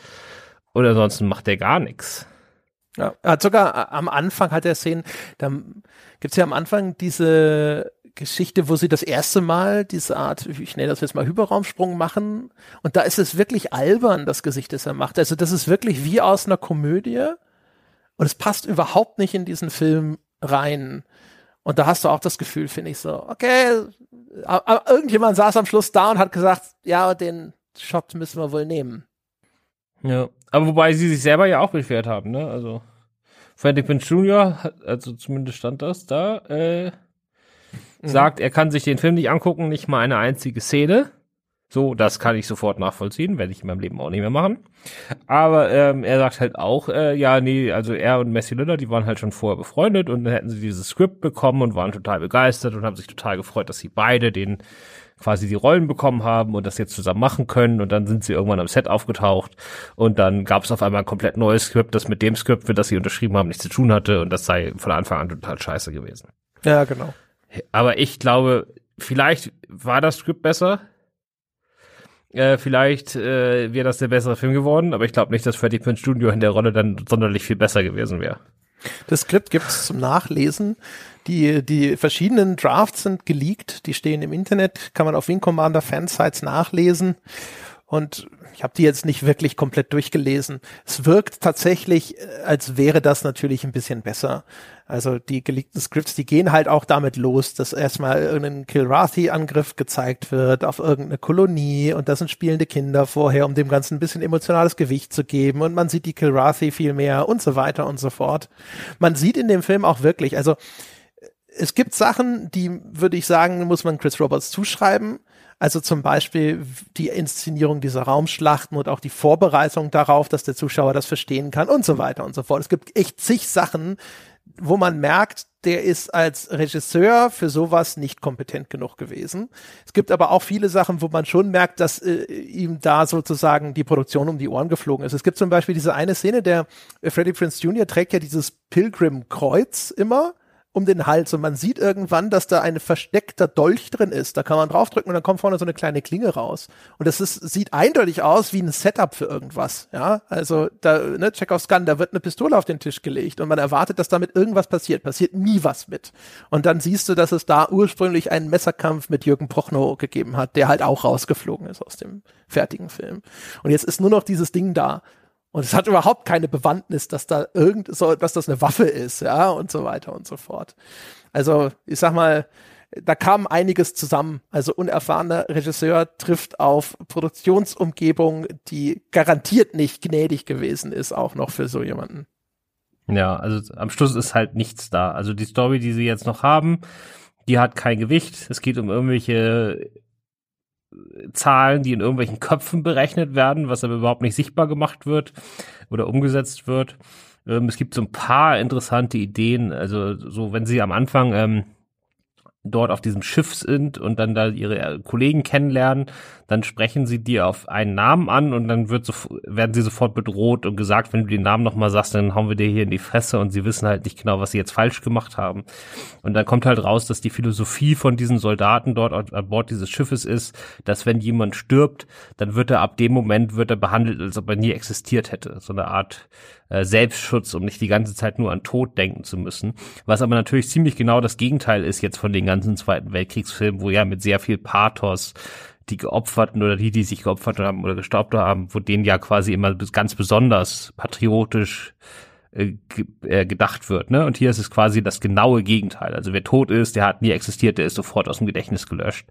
Und ansonsten macht er gar nichts. Ja, er hat sogar am Anfang hat er Szenen, da gibt's ja am Anfang diese Geschichte, wo sie das erste Mal diese Art, ich nenne das jetzt mal Hyperraumsprung machen. Und da ist es wirklich albern, das Gesicht, das er macht. Also das ist wirklich wie aus einer Komödie. Und es passt überhaupt nicht in diesen Film rein. Und da hast du auch das Gefühl, finde ich so, okay, aber irgendjemand saß am Schluss da und hat gesagt, ja, den Shot müssen wir wohl nehmen. Ja, aber wobei sie sich selber ja auch beschwert haben, ne? Also Freddie Prinze Jr., also zumindest stand das da, äh, mhm. sagt, er kann sich den Film nicht angucken, nicht mal eine einzige Szene. So, das kann ich sofort nachvollziehen, werde ich in meinem Leben auch nicht mehr machen. Aber ähm, er sagt halt auch, äh, ja, nee, also er und Messi Lillard, die waren halt schon vorher befreundet und dann hätten sie dieses Skript bekommen und waren total begeistert und haben sich total gefreut, dass sie beide den quasi die Rollen bekommen haben und das jetzt zusammen machen können und dann sind sie irgendwann am Set aufgetaucht und dann gab es auf einmal ein komplett neues Skript, das mit dem Skript, für das sie unterschrieben haben, nichts zu tun hatte und das sei von Anfang an total scheiße gewesen. Ja, genau. Aber ich glaube, vielleicht war das Skript besser, äh, vielleicht äh, wäre das der bessere Film geworden, aber ich glaube nicht, dass Freddie Prinze Jr. in der Rolle dann sonderlich viel besser gewesen wäre. Das Skript gibt's zum Nachlesen. Die, die verschiedenen Drafts sind geleakt, die stehen im Internet, kann man auf Wing Commander Fansites nachlesen. Und ich habe die jetzt nicht wirklich komplett durchgelesen. Es wirkt tatsächlich, äh, als wäre das natürlich ein bisschen besser. Also die geleakten Scripts, die gehen halt auch damit los, dass erstmal irgendein Kilrathi-Angriff gezeigt wird auf irgendeine Kolonie und das sind spielende Kinder vorher, um dem Ganzen ein bisschen emotionales Gewicht zu geben und man sieht die Kilrathi viel mehr und so weiter und so fort. Man sieht in dem Film auch wirklich, also es gibt Sachen, die würde ich sagen, muss man Chris Roberts zuschreiben. Also zum Beispiel die Inszenierung dieser Raumschlachten und auch die Vorbereitung darauf, dass der Zuschauer das verstehen kann und so weiter und so fort. Es gibt echt zig Sachen, wo man merkt, der ist als Regisseur für sowas nicht kompetent genug gewesen. Es gibt aber auch viele Sachen, wo man schon merkt, dass äh, ihm da sozusagen die Produktion um die Ohren geflogen ist. Es gibt zum Beispiel diese eine Szene, der äh, Freddie Prince Jr. trägt ja dieses Pilgrim-Kreuz immer um den Hals und man sieht irgendwann, dass da ein versteckter Dolch drin ist. Da kann man draufdrücken und dann kommt vorne so eine kleine Klinge raus. Und das ist, sieht eindeutig aus wie ein Setup für irgendwas. Ja, also da, ne, Chekhovs Gun, da wird eine Pistole auf den Tisch gelegt und man erwartet, dass damit irgendwas passiert. Passiert nie was mit. Und dann siehst du, dass es da ursprünglich einen Messerkampf mit Jürgen Prochnow gegeben hat, der halt auch rausgeflogen ist aus dem fertigen Film. Und jetzt ist nur noch dieses Ding da. Und es hat überhaupt keine Bewandtnis, dass da irgend so, dass das eine Waffe ist, ja, und so weiter und so fort. Also, ich sag mal, da kam einiges zusammen. Also unerfahrener Regisseur trifft auf Produktionsumgebung, die garantiert nicht gnädig gewesen ist, auch noch für so jemanden. Ja, also am Schluss ist halt nichts da. Also die Story, die sie jetzt noch haben, die hat kein Gewicht. Es geht um irgendwelche Zahlen, die in irgendwelchen Köpfen berechnet werden, was aber überhaupt nicht sichtbar gemacht wird oder umgesetzt wird. Ähm, es gibt so ein paar interessante Ideen. Also so, wenn sie am Anfang ähm, dort auf diesem Schiff sind und dann da ihre äh, Kollegen kennenlernen, dann sprechen sie dir auf einen Namen an und dann wird so, werden sie sofort bedroht und gesagt, wenn du den Namen nochmal sagst, dann hauen wir dir hier in die Fresse und sie wissen halt nicht genau, was sie jetzt falsch gemacht haben. Und dann kommt halt raus, dass die Philosophie von diesen Soldaten dort an Bord dieses Schiffes ist, dass wenn jemand stirbt, dann wird er ab dem Moment wird er behandelt, als ob er nie existiert hätte. So eine Art äh, Selbstschutz, um nicht die ganze Zeit nur an Tod denken zu müssen. Was aber natürlich ziemlich genau das Gegenteil ist jetzt von den ganzen Zweiten Weltkriegsfilmen, wo ja mit sehr viel Pathos die Geopferten oder die, die sich geopfert haben oder gestaubt haben, wo denen ja quasi immer ganz besonders patriotisch äh, äh, gedacht wird. Ne? Und hier ist es quasi das genaue Gegenteil. Also wer tot ist, der hat nie existiert, der ist sofort aus dem Gedächtnis gelöscht.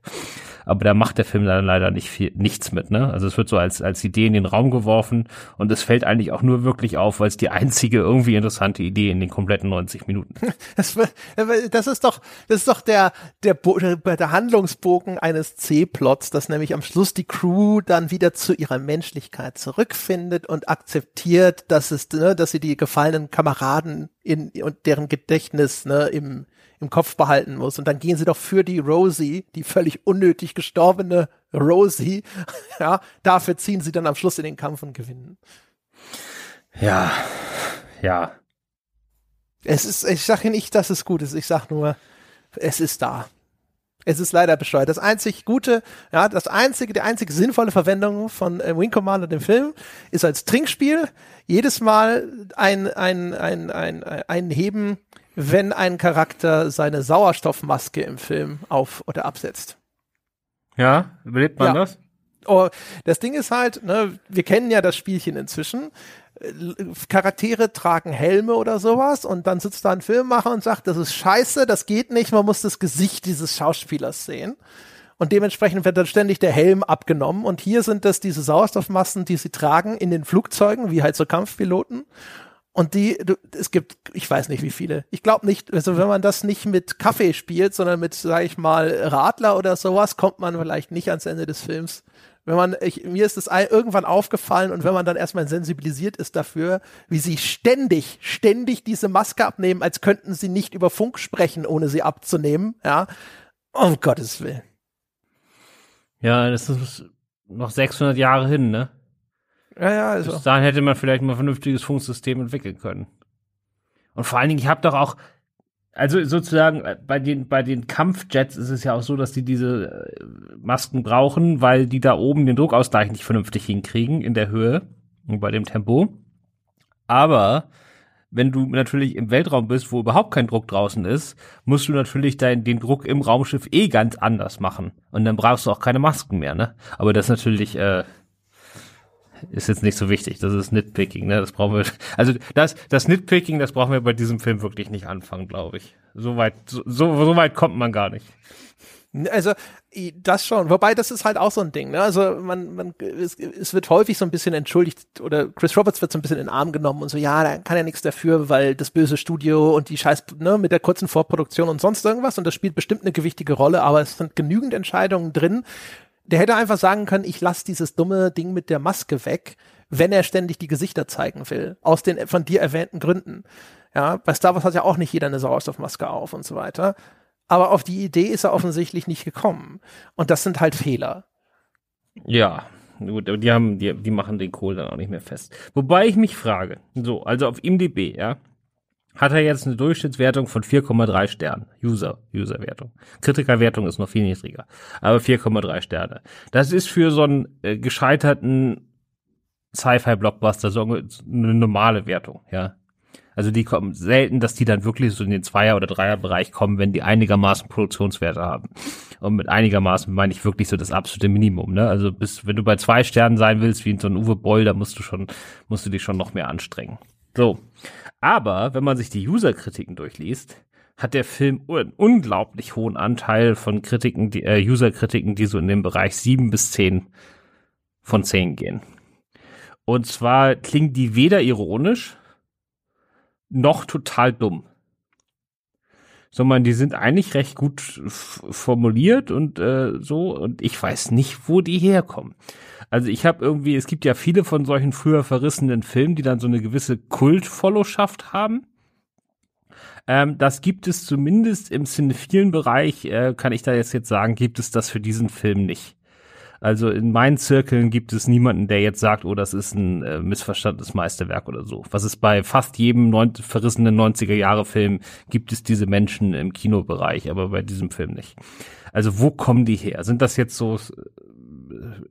Aber da macht der Film dann leider nicht viel, nichts mit. Ne? Also es wird so als, als Idee in den Raum geworfen und es fällt eigentlich auch nur wirklich auf, weil es die einzige irgendwie interessante Idee in den kompletten 90 Minuten ist. Das, ist doch, das ist doch der, der, der Handlungsbogen eines C-Plots, dass nämlich am Schluss die Crew dann wieder zu ihrer Menschlichkeit zurückfindet und akzeptiert, dass es, ne, dass sie die Gefallen seinen Kameraden in und deren Gedächtnis ne, im, im Kopf behalten muss. Und dann gehen sie doch für die Rosie, die völlig unnötig gestorbene Rosie, ja, dafür ziehen sie dann am Schluss in den Kampf und gewinnen. Ja, ja. Es ist, ich sage nicht, dass es gut ist, ich sag nur, es ist da. Es ist leider bescheuert. Das einzig Gute, ja, das einzige, die einzige sinnvolle Verwendung von äh, Wing Commander dem Film ist als Trinkspiel jedes Mal ein, ein, ein, ein, ein Heben, wenn ein Charakter seine Sauerstoffmaske im Film auf oder absetzt. Ja, überlebt man ja. das? Oh, das Ding ist halt, ne, wir kennen ja das Spielchen inzwischen. Charaktere tragen Helme oder sowas und dann sitzt da ein Filmmacher und sagt, das ist scheiße, das geht nicht, man muss das Gesicht dieses Schauspielers sehen. Und dementsprechend wird dann ständig der Helm abgenommen. Und hier sind das diese Sauerstoffmassen, die sie tragen in den Flugzeugen, wie halt so Kampfpiloten. Und die, du, es gibt, ich weiß nicht wie viele. Ich glaube nicht, also wenn man das nicht mit Kaffee spielt, sondern mit, sag ich mal, Radler oder sowas, kommt man vielleicht nicht ans Ende des Films wenn man, ich, mir ist es irgendwann aufgefallen und wenn man dann erstmal sensibilisiert ist dafür, wie sie ständig, ständig diese Maske abnehmen, als könnten sie nicht über Funk sprechen, ohne sie abzunehmen, ja, um Gottes Willen. Ja, das ist noch 600 Jahre hin, ne? Ja, ja, also. Bis dahin hätte man vielleicht mal ein vernünftiges Funksystem entwickeln können. Und vor allen Dingen, ich habe doch auch, also sozusagen äh, bei den bei den Kampfjets ist es ja auch so, dass die diese äh, Masken brauchen, weil die da oben den Druckausgleich nicht vernünftig hinkriegen in der Höhe und bei dem Tempo. Aber wenn du natürlich im Weltraum bist, wo überhaupt kein Druck draußen ist, musst du natürlich dein, den Druck im Raumschiff eh ganz anders machen. Und dann brauchst du auch keine Masken mehr, ne? Aber das ist natürlich äh, ist jetzt nicht so wichtig. Das ist Nitpicking, ne? Das brauchen wir. Also das, das Nitpicking, das brauchen wir bei diesem Film wirklich nicht anfangen, glaube ich. So weit, so, so weit kommt man gar nicht. Also das schon, wobei das ist halt auch so ein Ding. Ne? Also man, man, es, es wird häufig so ein bisschen entschuldigt oder Chris Roberts wird so ein bisschen in den Arm genommen und so, ja, da kann ja nichts dafür, weil das böse Studio und die Scheiß, ne, mit der kurzen Vorproduktion und sonst irgendwas und das spielt bestimmt eine gewichtige Rolle, aber es sind genügend Entscheidungen drin, der hätte einfach sagen können, ich lasse dieses dumme Ding mit der Maske weg, wenn er ständig die Gesichter zeigen will, aus den von dir erwähnten Gründen. Ja, bei Star Wars hat ja auch nicht jeder eine Sauerstoffmaske auf und so weiter. Aber auf die Idee ist er offensichtlich nicht gekommen. Und das sind halt Fehler. Ja, gut, aber die haben, die, die machen den Kohl dann auch nicht mehr fest. Wobei ich mich frage, so, also auf IMDb, ja, hat er jetzt eine Durchschnittswertung von 4,3 Sternen. User, Userwertung. Kritikerwertung ist noch viel niedriger. Aber 4,3 Sterne. Das ist für so einen äh, gescheiterten Sci-Fi-Blockbuster so eine normale Wertung, ja. Also die kommen selten, dass die dann wirklich so in den Zweier- oder Dreier-Bereich kommen, wenn die einigermaßen Produktionswerte haben. Und mit einigermaßen meine ich wirklich so das absolute Minimum, ne? Also bis, wenn du bei zwei Sternen sein willst, wie in so ein Uwe Boll, da musst du schon, musst du dich schon noch mehr anstrengen. So. Aber wenn man sich die User-Kritiken durchliest, hat der Film einen unglaublich hohen Anteil von Kritiken, die, äh, User-Kritiken, die so in dem Bereich sieben bis zehn von zehn gehen. Und zwar klingen die weder ironisch noch total dumm. Sondern die sind eigentlich recht gut formuliert und äh, so. Und ich weiß nicht, wo die herkommen. Also ich habe irgendwie, es gibt ja viele von solchen früher verrissenen Filmen, die dann so eine gewisse Kult-Followschaft haben. Ähm, das gibt es zumindest im cinephilen Bereich, äh, kann ich da jetzt jetzt sagen, gibt es das für diesen Film nicht. Also in meinen Zirkeln gibt es niemanden, der jetzt sagt, oh, das ist ein äh, missverstandenes Meisterwerk oder so. Was ist bei fast jedem neun verrissenen 90er-Jahre-Film gibt es diese Menschen im Kinobereich, aber bei diesem Film nicht. Also wo kommen die her? Sind das jetzt so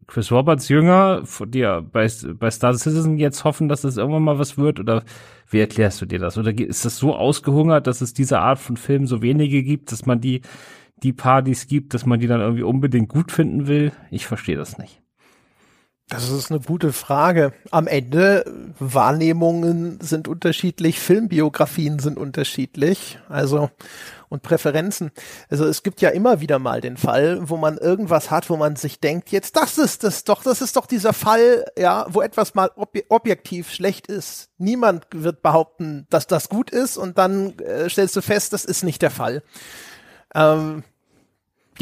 Chris Roberts Jünger, die ja bei, bei Star Citizen jetzt hoffen, dass das irgendwann mal was wird? Oder wie erklärst du dir das? Oder ist das so ausgehungert, dass es diese Art von Film so wenige gibt, dass man die, die paar, die es gibt, dass man die dann irgendwie unbedingt gut finden will? Ich verstehe das nicht. Das ist eine gute Frage. Am Ende, Wahrnehmungen sind unterschiedlich, Filmbiografien sind unterschiedlich. Also, und Präferenzen. Also es gibt ja immer wieder mal den Fall, wo man irgendwas hat, wo man sich denkt, jetzt das ist das doch, das ist doch dieser Fall, ja, wo etwas mal ob objektiv schlecht ist. Niemand wird behaupten, dass das gut ist und dann äh, stellst du fest, das ist nicht der Fall. Ähm,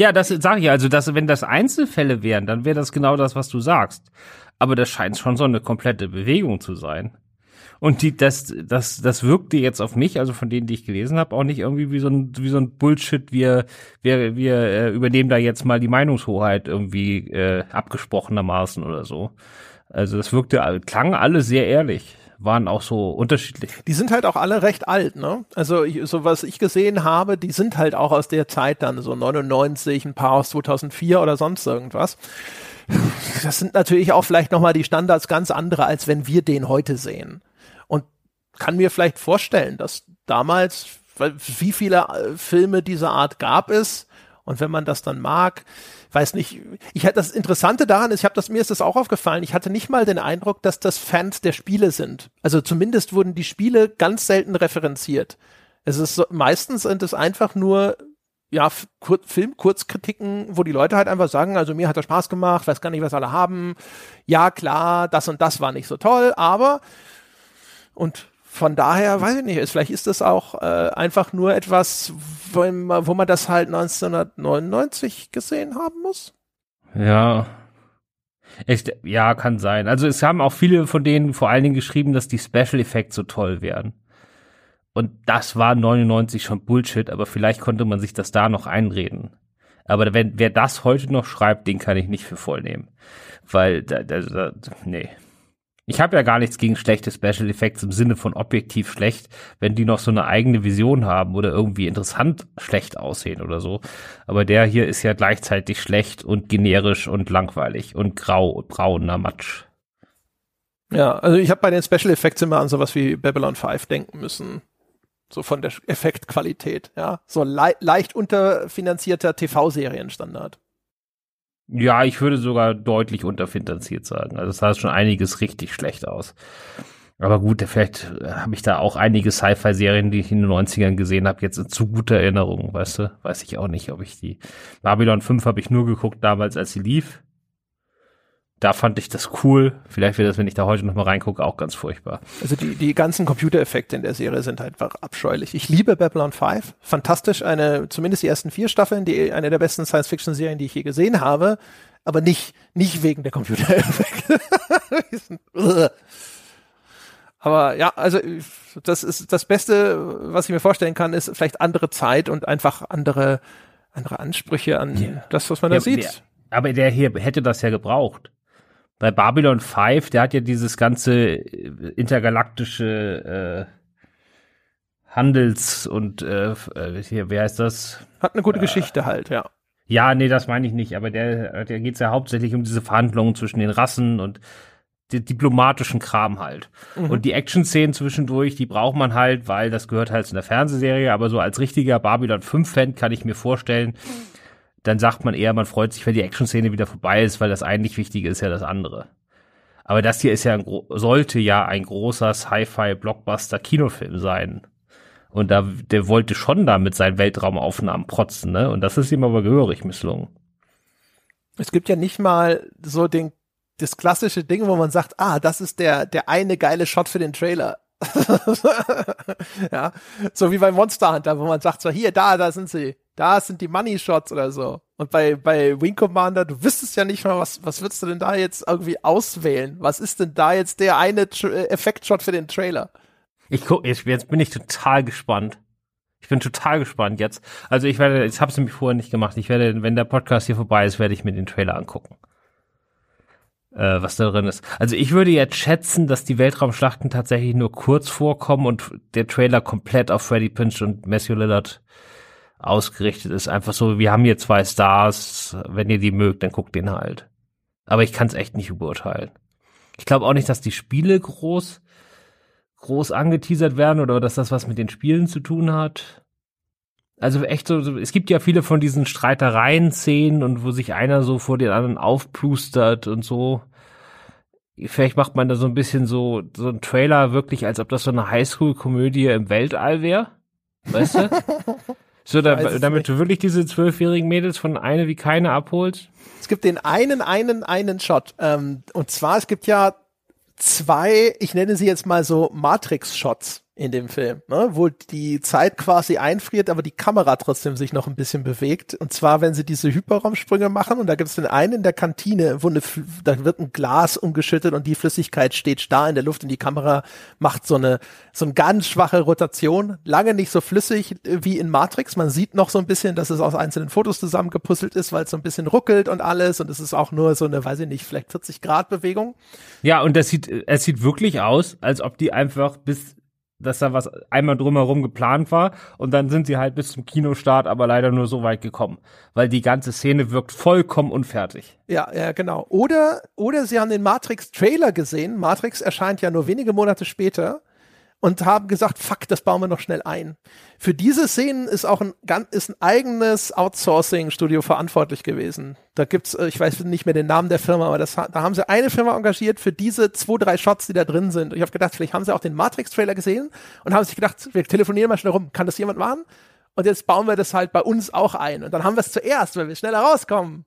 ja, das sage ich also, dass wenn das Einzelfälle wären, dann wäre das genau das, was du sagst. Aber das scheint schon so eine komplette Bewegung zu sein. Und die, das, das, das wirkte jetzt auf mich, also von denen, die ich gelesen habe, auch nicht irgendwie wie so ein, wie so ein Bullshit. Wir, wir, wir äh, übernehmen da jetzt mal die Meinungshoheit irgendwie äh, abgesprochenermaßen oder so. Also das wirkte, klang alles sehr ehrlich waren auch so unterschiedlich. Die sind halt auch alle recht alt, ne? Also ich, so was ich gesehen habe, die sind halt auch aus der Zeit dann so 99, ein paar aus 2004 oder sonst irgendwas. Das sind natürlich auch vielleicht nochmal die Standards ganz andere, als wenn wir den heute sehen kann mir vielleicht vorstellen, dass damals, weil wie viele äh, Filme dieser Art gab es und wenn man das dann mag, weiß nicht, ich hatte das Interessante daran ich habe das mir ist das auch aufgefallen, ich hatte nicht mal den Eindruck, dass das Fans der Spiele sind. Also zumindest wurden die Spiele ganz selten referenziert. Es ist so, meistens sind es einfach nur ja, Kur Film-Kurzkritiken, wo die Leute halt einfach sagen, also mir hat das Spaß gemacht, weiß gar nicht, was alle haben. Ja, klar, das und das war nicht so toll, aber und von daher, weiß ich nicht, vielleicht ist das auch äh, einfach nur etwas, wo man, wo man das halt 1999 gesehen haben muss. Ja. Echt, ja, kann sein. Also es haben auch viele von denen vor allen Dingen geschrieben, dass die Special Effects so toll wären. Und das war 99 schon Bullshit, aber vielleicht konnte man sich das da noch einreden. Aber wenn, wer das heute noch schreibt, den kann ich nicht für voll nehmen. Weil, da, da, da, nee. Ich habe ja gar nichts gegen schlechte Special Effects im Sinne von objektiv schlecht, wenn die noch so eine eigene Vision haben oder irgendwie interessant schlecht aussehen oder so. Aber der hier ist ja gleichzeitig schlecht und generisch und langweilig und grau und brauner Matsch. Ja, also ich habe bei den Special Effects immer an sowas wie Babylon 5 denken müssen. So von der Effektqualität, ja. So le leicht unterfinanzierter TV-Serienstandard. Ja, ich würde sogar deutlich unterfinanziert sagen. Also es sah schon einiges richtig schlecht aus. Aber gut, vielleicht äh, habe ich da auch einige Sci-Fi-Serien, die ich in den 90ern gesehen habe, jetzt in zu guter Erinnerung, weißt du? Weiß ich auch nicht, ob ich die. Babylon 5 habe ich nur geguckt damals, als sie lief da fand ich das cool. Vielleicht wird das, wenn ich da heute nochmal reingucke, auch ganz furchtbar. Also die, die ganzen Computereffekte in der Serie sind halt einfach abscheulich. Ich liebe Babylon 5. Fantastisch. Eine, zumindest die ersten vier Staffeln, die, eine der besten Science-Fiction-Serien, die ich je gesehen habe. Aber nicht, nicht wegen der Computereffekte. Aber ja, also das ist das Beste, was ich mir vorstellen kann, ist vielleicht andere Zeit und einfach andere, andere Ansprüche an ja. das, was man da sieht. Der, aber der hier hätte das ja gebraucht bei Babylon 5, der hat ja dieses ganze äh, intergalaktische äh, Handels- und äh, äh, hier, wer heißt das? Hat eine gute äh, Geschichte halt, ja. Ja, nee, das meine ich nicht, aber der, der geht ja hauptsächlich um diese Verhandlungen zwischen den Rassen und den diplomatischen Kram halt. Mhm. Und die Action-Szenen zwischendurch, die braucht man halt, weil das gehört halt zu einer Fernsehserie, aber so als richtiger Babylon 5-Fan kann ich mir vorstellen, dann sagt man eher, man freut sich, wenn die Action-Szene wieder vorbei ist, weil das eigentlich Wichtige ist ja das andere. Aber das hier ist ja ein, sollte ja ein großer Sci-Fi-Blockbuster-Kinofilm sein. Und da, der wollte schon da mit seinen Weltraumaufnahmen protzen, ne? Und das ist ihm aber gehörig misslungen. Es gibt ja nicht mal so den, das klassische Ding, wo man sagt, ah, das ist der, der eine geile Shot für den Trailer. ja, so wie bei Monster Hunter, wo man sagt so, hier, da, da sind sie da sind die Money Shots oder so. Und bei, bei Wing Commander, du wüsstest ja nicht mal, was, was würdest du denn da jetzt irgendwie auswählen? Was ist denn da jetzt der eine äh, Effektshot für den Trailer? Ich guck, jetzt, jetzt bin ich total gespannt. Ich bin total gespannt jetzt. Also ich werde, habe es nämlich vorher nicht gemacht. Ich werde, wenn der Podcast hier vorbei ist, werde ich mir den Trailer angucken. Äh, was da drin ist. Also ich würde jetzt schätzen, dass die Weltraumschlachten tatsächlich nur kurz vorkommen und der Trailer komplett auf Freddy Pinch und Matthew Lillard ausgerichtet ist. Einfach so, wir haben hier zwei Stars, wenn ihr die mögt, dann guckt den halt. Aber ich kann es echt nicht beurteilen. Ich glaube auch nicht, dass die Spiele groß, groß angeteasert werden oder dass das was mit den Spielen zu tun hat. Also echt so, es gibt ja viele von diesen Streitereien-Szenen und wo sich einer so vor den anderen aufplustert und so. Vielleicht macht man da so ein bisschen so, so ein Trailer wirklich, als ob das so eine Highschool-Komödie im Weltall wäre. Weißt du? So, da, damit du wirklich diese zwölfjährigen Mädels von eine wie keine abholst? Es gibt den einen, einen, einen Shot. Ähm, und zwar, es gibt ja zwei, ich nenne sie jetzt mal so Matrix-Shots in dem Film, ne? wo die Zeit quasi einfriert, aber die Kamera trotzdem sich noch ein bisschen bewegt. Und zwar, wenn sie diese Hyperraumsprünge machen und da gibt es den einen in der Kantine, wo eine, da wird ein Glas umgeschüttet und die Flüssigkeit steht starr in der Luft und die Kamera macht so eine, so eine ganz schwache Rotation, lange nicht so flüssig wie in Matrix. Man sieht noch so ein bisschen, dass es aus einzelnen Fotos zusammengepuzzelt ist, weil es so ein bisschen ruckelt und alles und es ist auch nur so eine, weiß ich nicht, vielleicht 40 Grad Bewegung. Ja, und das sieht, es sieht wirklich aus, als ob die einfach bis dass da was einmal drumherum geplant war und dann sind sie halt bis zum Kinostart aber leider nur so weit gekommen, weil die ganze Szene wirkt vollkommen unfertig. Ja, ja, genau. Oder, oder sie haben den Matrix Trailer gesehen. Matrix erscheint ja nur wenige Monate später und haben gesagt, fuck, das bauen wir noch schnell ein. Für diese Szenen ist auch ein, ist ein eigenes Outsourcing-Studio verantwortlich gewesen. Da gibt's, äh, ich weiß nicht mehr den Namen der Firma, aber das, da haben sie eine Firma engagiert für diese zwei, drei Shots, die da drin sind. Und ich habe gedacht, vielleicht haben sie auch den Matrix-Trailer gesehen und haben sich gedacht, wir telefonieren mal schnell rum, kann das jemand machen? Und jetzt bauen wir das halt bei uns auch ein. Und dann haben wir es zuerst, weil wir schneller rauskommen.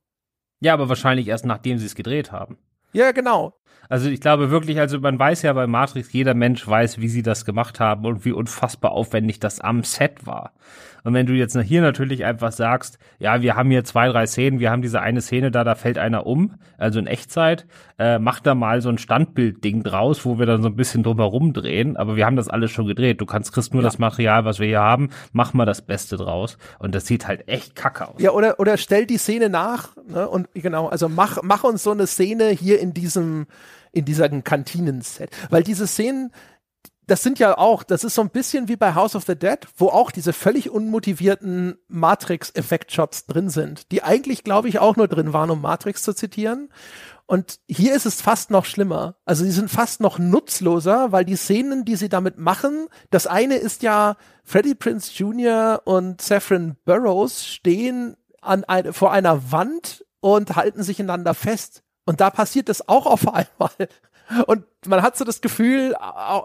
Ja, aber wahrscheinlich erst nachdem sie es gedreht haben. Ja, genau. Also ich glaube wirklich, also man weiß ja bei Matrix, jeder Mensch weiß, wie sie das gemacht haben und wie unfassbar aufwendig das am Set war. Und wenn du jetzt hier natürlich einfach sagst, ja, wir haben hier zwei, drei Szenen, wir haben diese eine Szene da, da fällt einer um, also in Echtzeit, äh, mach da mal so ein Standbildding draus, wo wir dann so ein bisschen drumherum drehen, aber wir haben das alles schon gedreht. Du kannst, kriegst nur ja. das Material, was wir hier haben, mach mal das Beste draus. Und das sieht halt echt kacke aus. Ja, oder, oder stell die Szene nach, ne, und genau, also mach, mach uns so eine Szene hier in diesem, in diesem Kantinenset. Weil diese Szenen, das sind ja auch, das ist so ein bisschen wie bei House of the Dead, wo auch diese völlig unmotivierten Matrix-Effekt-Shots drin sind, die eigentlich, glaube ich, auch nur drin waren, um Matrix zu zitieren. Und hier ist es fast noch schlimmer. Also sie sind fast noch nutzloser, weil die Szenen, die sie damit machen, das eine ist ja, Freddie Prince Jr. und Saffron Burrows stehen an ein, vor einer Wand und halten sich einander fest. Und da passiert das auch auf einmal. Und man hat so das Gefühl,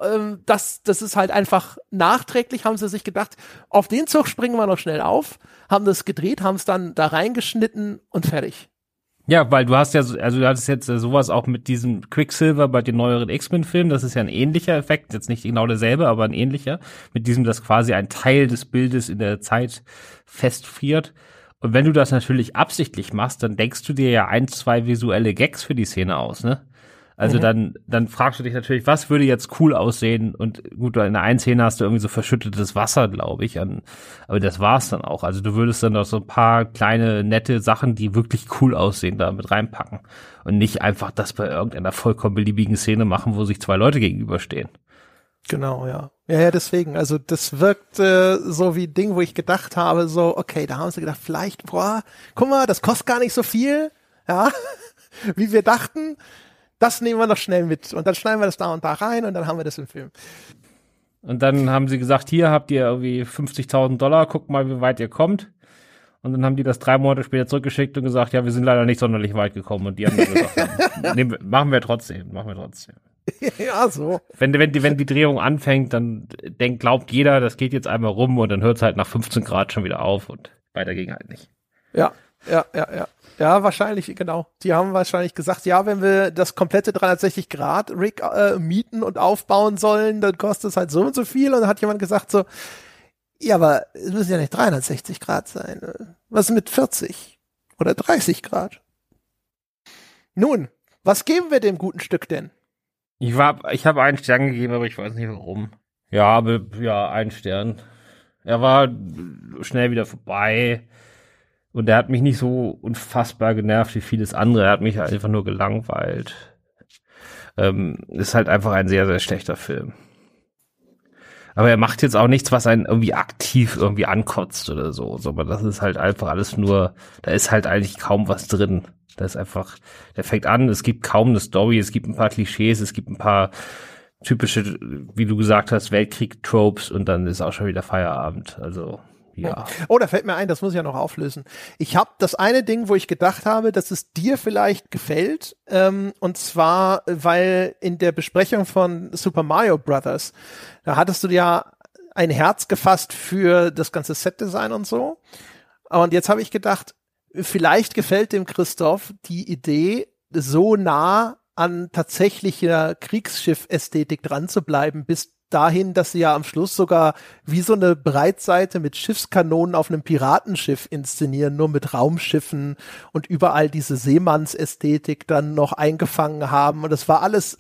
ähm, dass das ist halt einfach nachträglich, haben sie sich gedacht, auf den Zug springen wir noch schnell auf, haben das gedreht, haben es dann da reingeschnitten und fertig. Ja, weil du hast ja, also du hattest jetzt sowas auch mit diesem Quicksilver bei den neueren X-Men-Filmen, das ist ja ein ähnlicher Effekt, jetzt nicht genau derselbe, aber ein ähnlicher, mit diesem, dass quasi ein Teil des Bildes in der Zeit festfriert. Und wenn du das natürlich absichtlich machst, dann denkst du dir ja ein, zwei visuelle Gags für die Szene aus, ne? Also mhm. dann, dann fragst du dich natürlich, was würde jetzt cool aussehen? Und gut, in der einen Szene hast du irgendwie so verschüttetes Wasser, glaube ich. An, aber das war's dann auch. Also du würdest dann noch so ein paar kleine, nette Sachen, die wirklich cool aussehen, da mit reinpacken. Und nicht einfach das bei irgendeiner vollkommen beliebigen Szene machen, wo sich zwei Leute gegenüberstehen. Genau, ja. Ja, ja, deswegen. Also das wirkt äh, so wie Ding, wo ich gedacht habe, so, okay, da haben sie gedacht, vielleicht, boah, guck mal, das kostet gar nicht so viel, ja, wie wir dachten das nehmen wir noch schnell mit und dann schneiden wir das da und da rein und dann haben wir das im Film. Und dann haben sie gesagt, hier habt ihr irgendwie 50.000 Dollar, guckt mal, wie weit ihr kommt. Und dann haben die das drei Monate später zurückgeschickt und gesagt, ja, wir sind leider nicht sonderlich weit gekommen. Und die haben gesagt, nee, machen wir trotzdem, machen wir trotzdem. ja, so. Wenn, wenn, die, wenn die Drehung anfängt, dann denkt, glaubt jeder, das geht jetzt einmal rum und dann hört es halt nach 15 Grad schon wieder auf und weiter ging halt nicht. Ja, ja, ja, ja. Ja, wahrscheinlich, genau. Die haben wahrscheinlich gesagt, ja, wenn wir das komplette 360 Grad Rig äh, mieten und aufbauen sollen, dann kostet es halt so und so viel. Und dann hat jemand gesagt so, ja, aber es müssen ja nicht 360 Grad sein. Was mit 40 oder 30 Grad? Nun, was geben wir dem guten Stück denn? Ich war, ich habe einen Stern gegeben, aber ich weiß nicht warum. Ja, aber ja, einen Stern. Er war schnell wieder vorbei. Und der hat mich nicht so unfassbar genervt wie vieles andere. Er hat mich einfach nur gelangweilt. Ähm, ist halt einfach ein sehr, sehr schlechter Film. Aber er macht jetzt auch nichts, was einen irgendwie aktiv irgendwie ankotzt oder so. Aber das ist halt einfach alles nur, da ist halt eigentlich kaum was drin. Da ist einfach, der fängt an, es gibt kaum eine Story, es gibt ein paar Klischees, es gibt ein paar typische, wie du gesagt hast, Weltkrieg-Tropes und dann ist auch schon wieder Feierabend. Also ja. Oh, da fällt mir ein, das muss ich ja noch auflösen. Ich habe das eine Ding, wo ich gedacht habe, dass es dir vielleicht gefällt, ähm, und zwar, weil in der Besprechung von Super Mario Brothers, da hattest du ja ein Herz gefasst für das ganze Setdesign und so. Und jetzt habe ich gedacht, vielleicht gefällt dem Christoph die Idee, so nah an tatsächlicher Kriegsschiff-Ästhetik dran zu bleiben, bis dahin, dass sie ja am Schluss sogar wie so eine Breitseite mit Schiffskanonen auf einem Piratenschiff inszenieren, nur mit Raumschiffen und überall diese Seemannsästhetik dann noch eingefangen haben. Und das war alles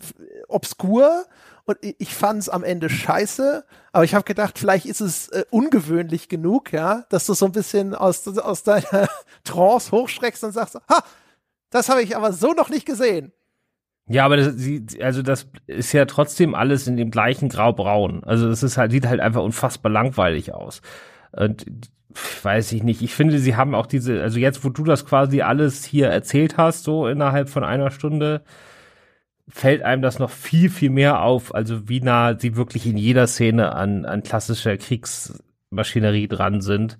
obskur und ich fand es am Ende scheiße, aber ich habe gedacht, vielleicht ist es äh, ungewöhnlich genug, ja, dass du so ein bisschen aus, aus deiner Trance hochschreckst und sagst, ha, das habe ich aber so noch nicht gesehen. Ja, aber das, also das ist ja trotzdem alles in dem gleichen Graubraun. Also es ist halt, sieht halt einfach unfassbar langweilig aus. Und weiß ich nicht. Ich finde, sie haben auch diese, also jetzt, wo du das quasi alles hier erzählt hast, so innerhalb von einer Stunde, fällt einem das noch viel, viel mehr auf, also wie nah sie wirklich in jeder Szene an, an klassischer Kriegsmaschinerie dran sind.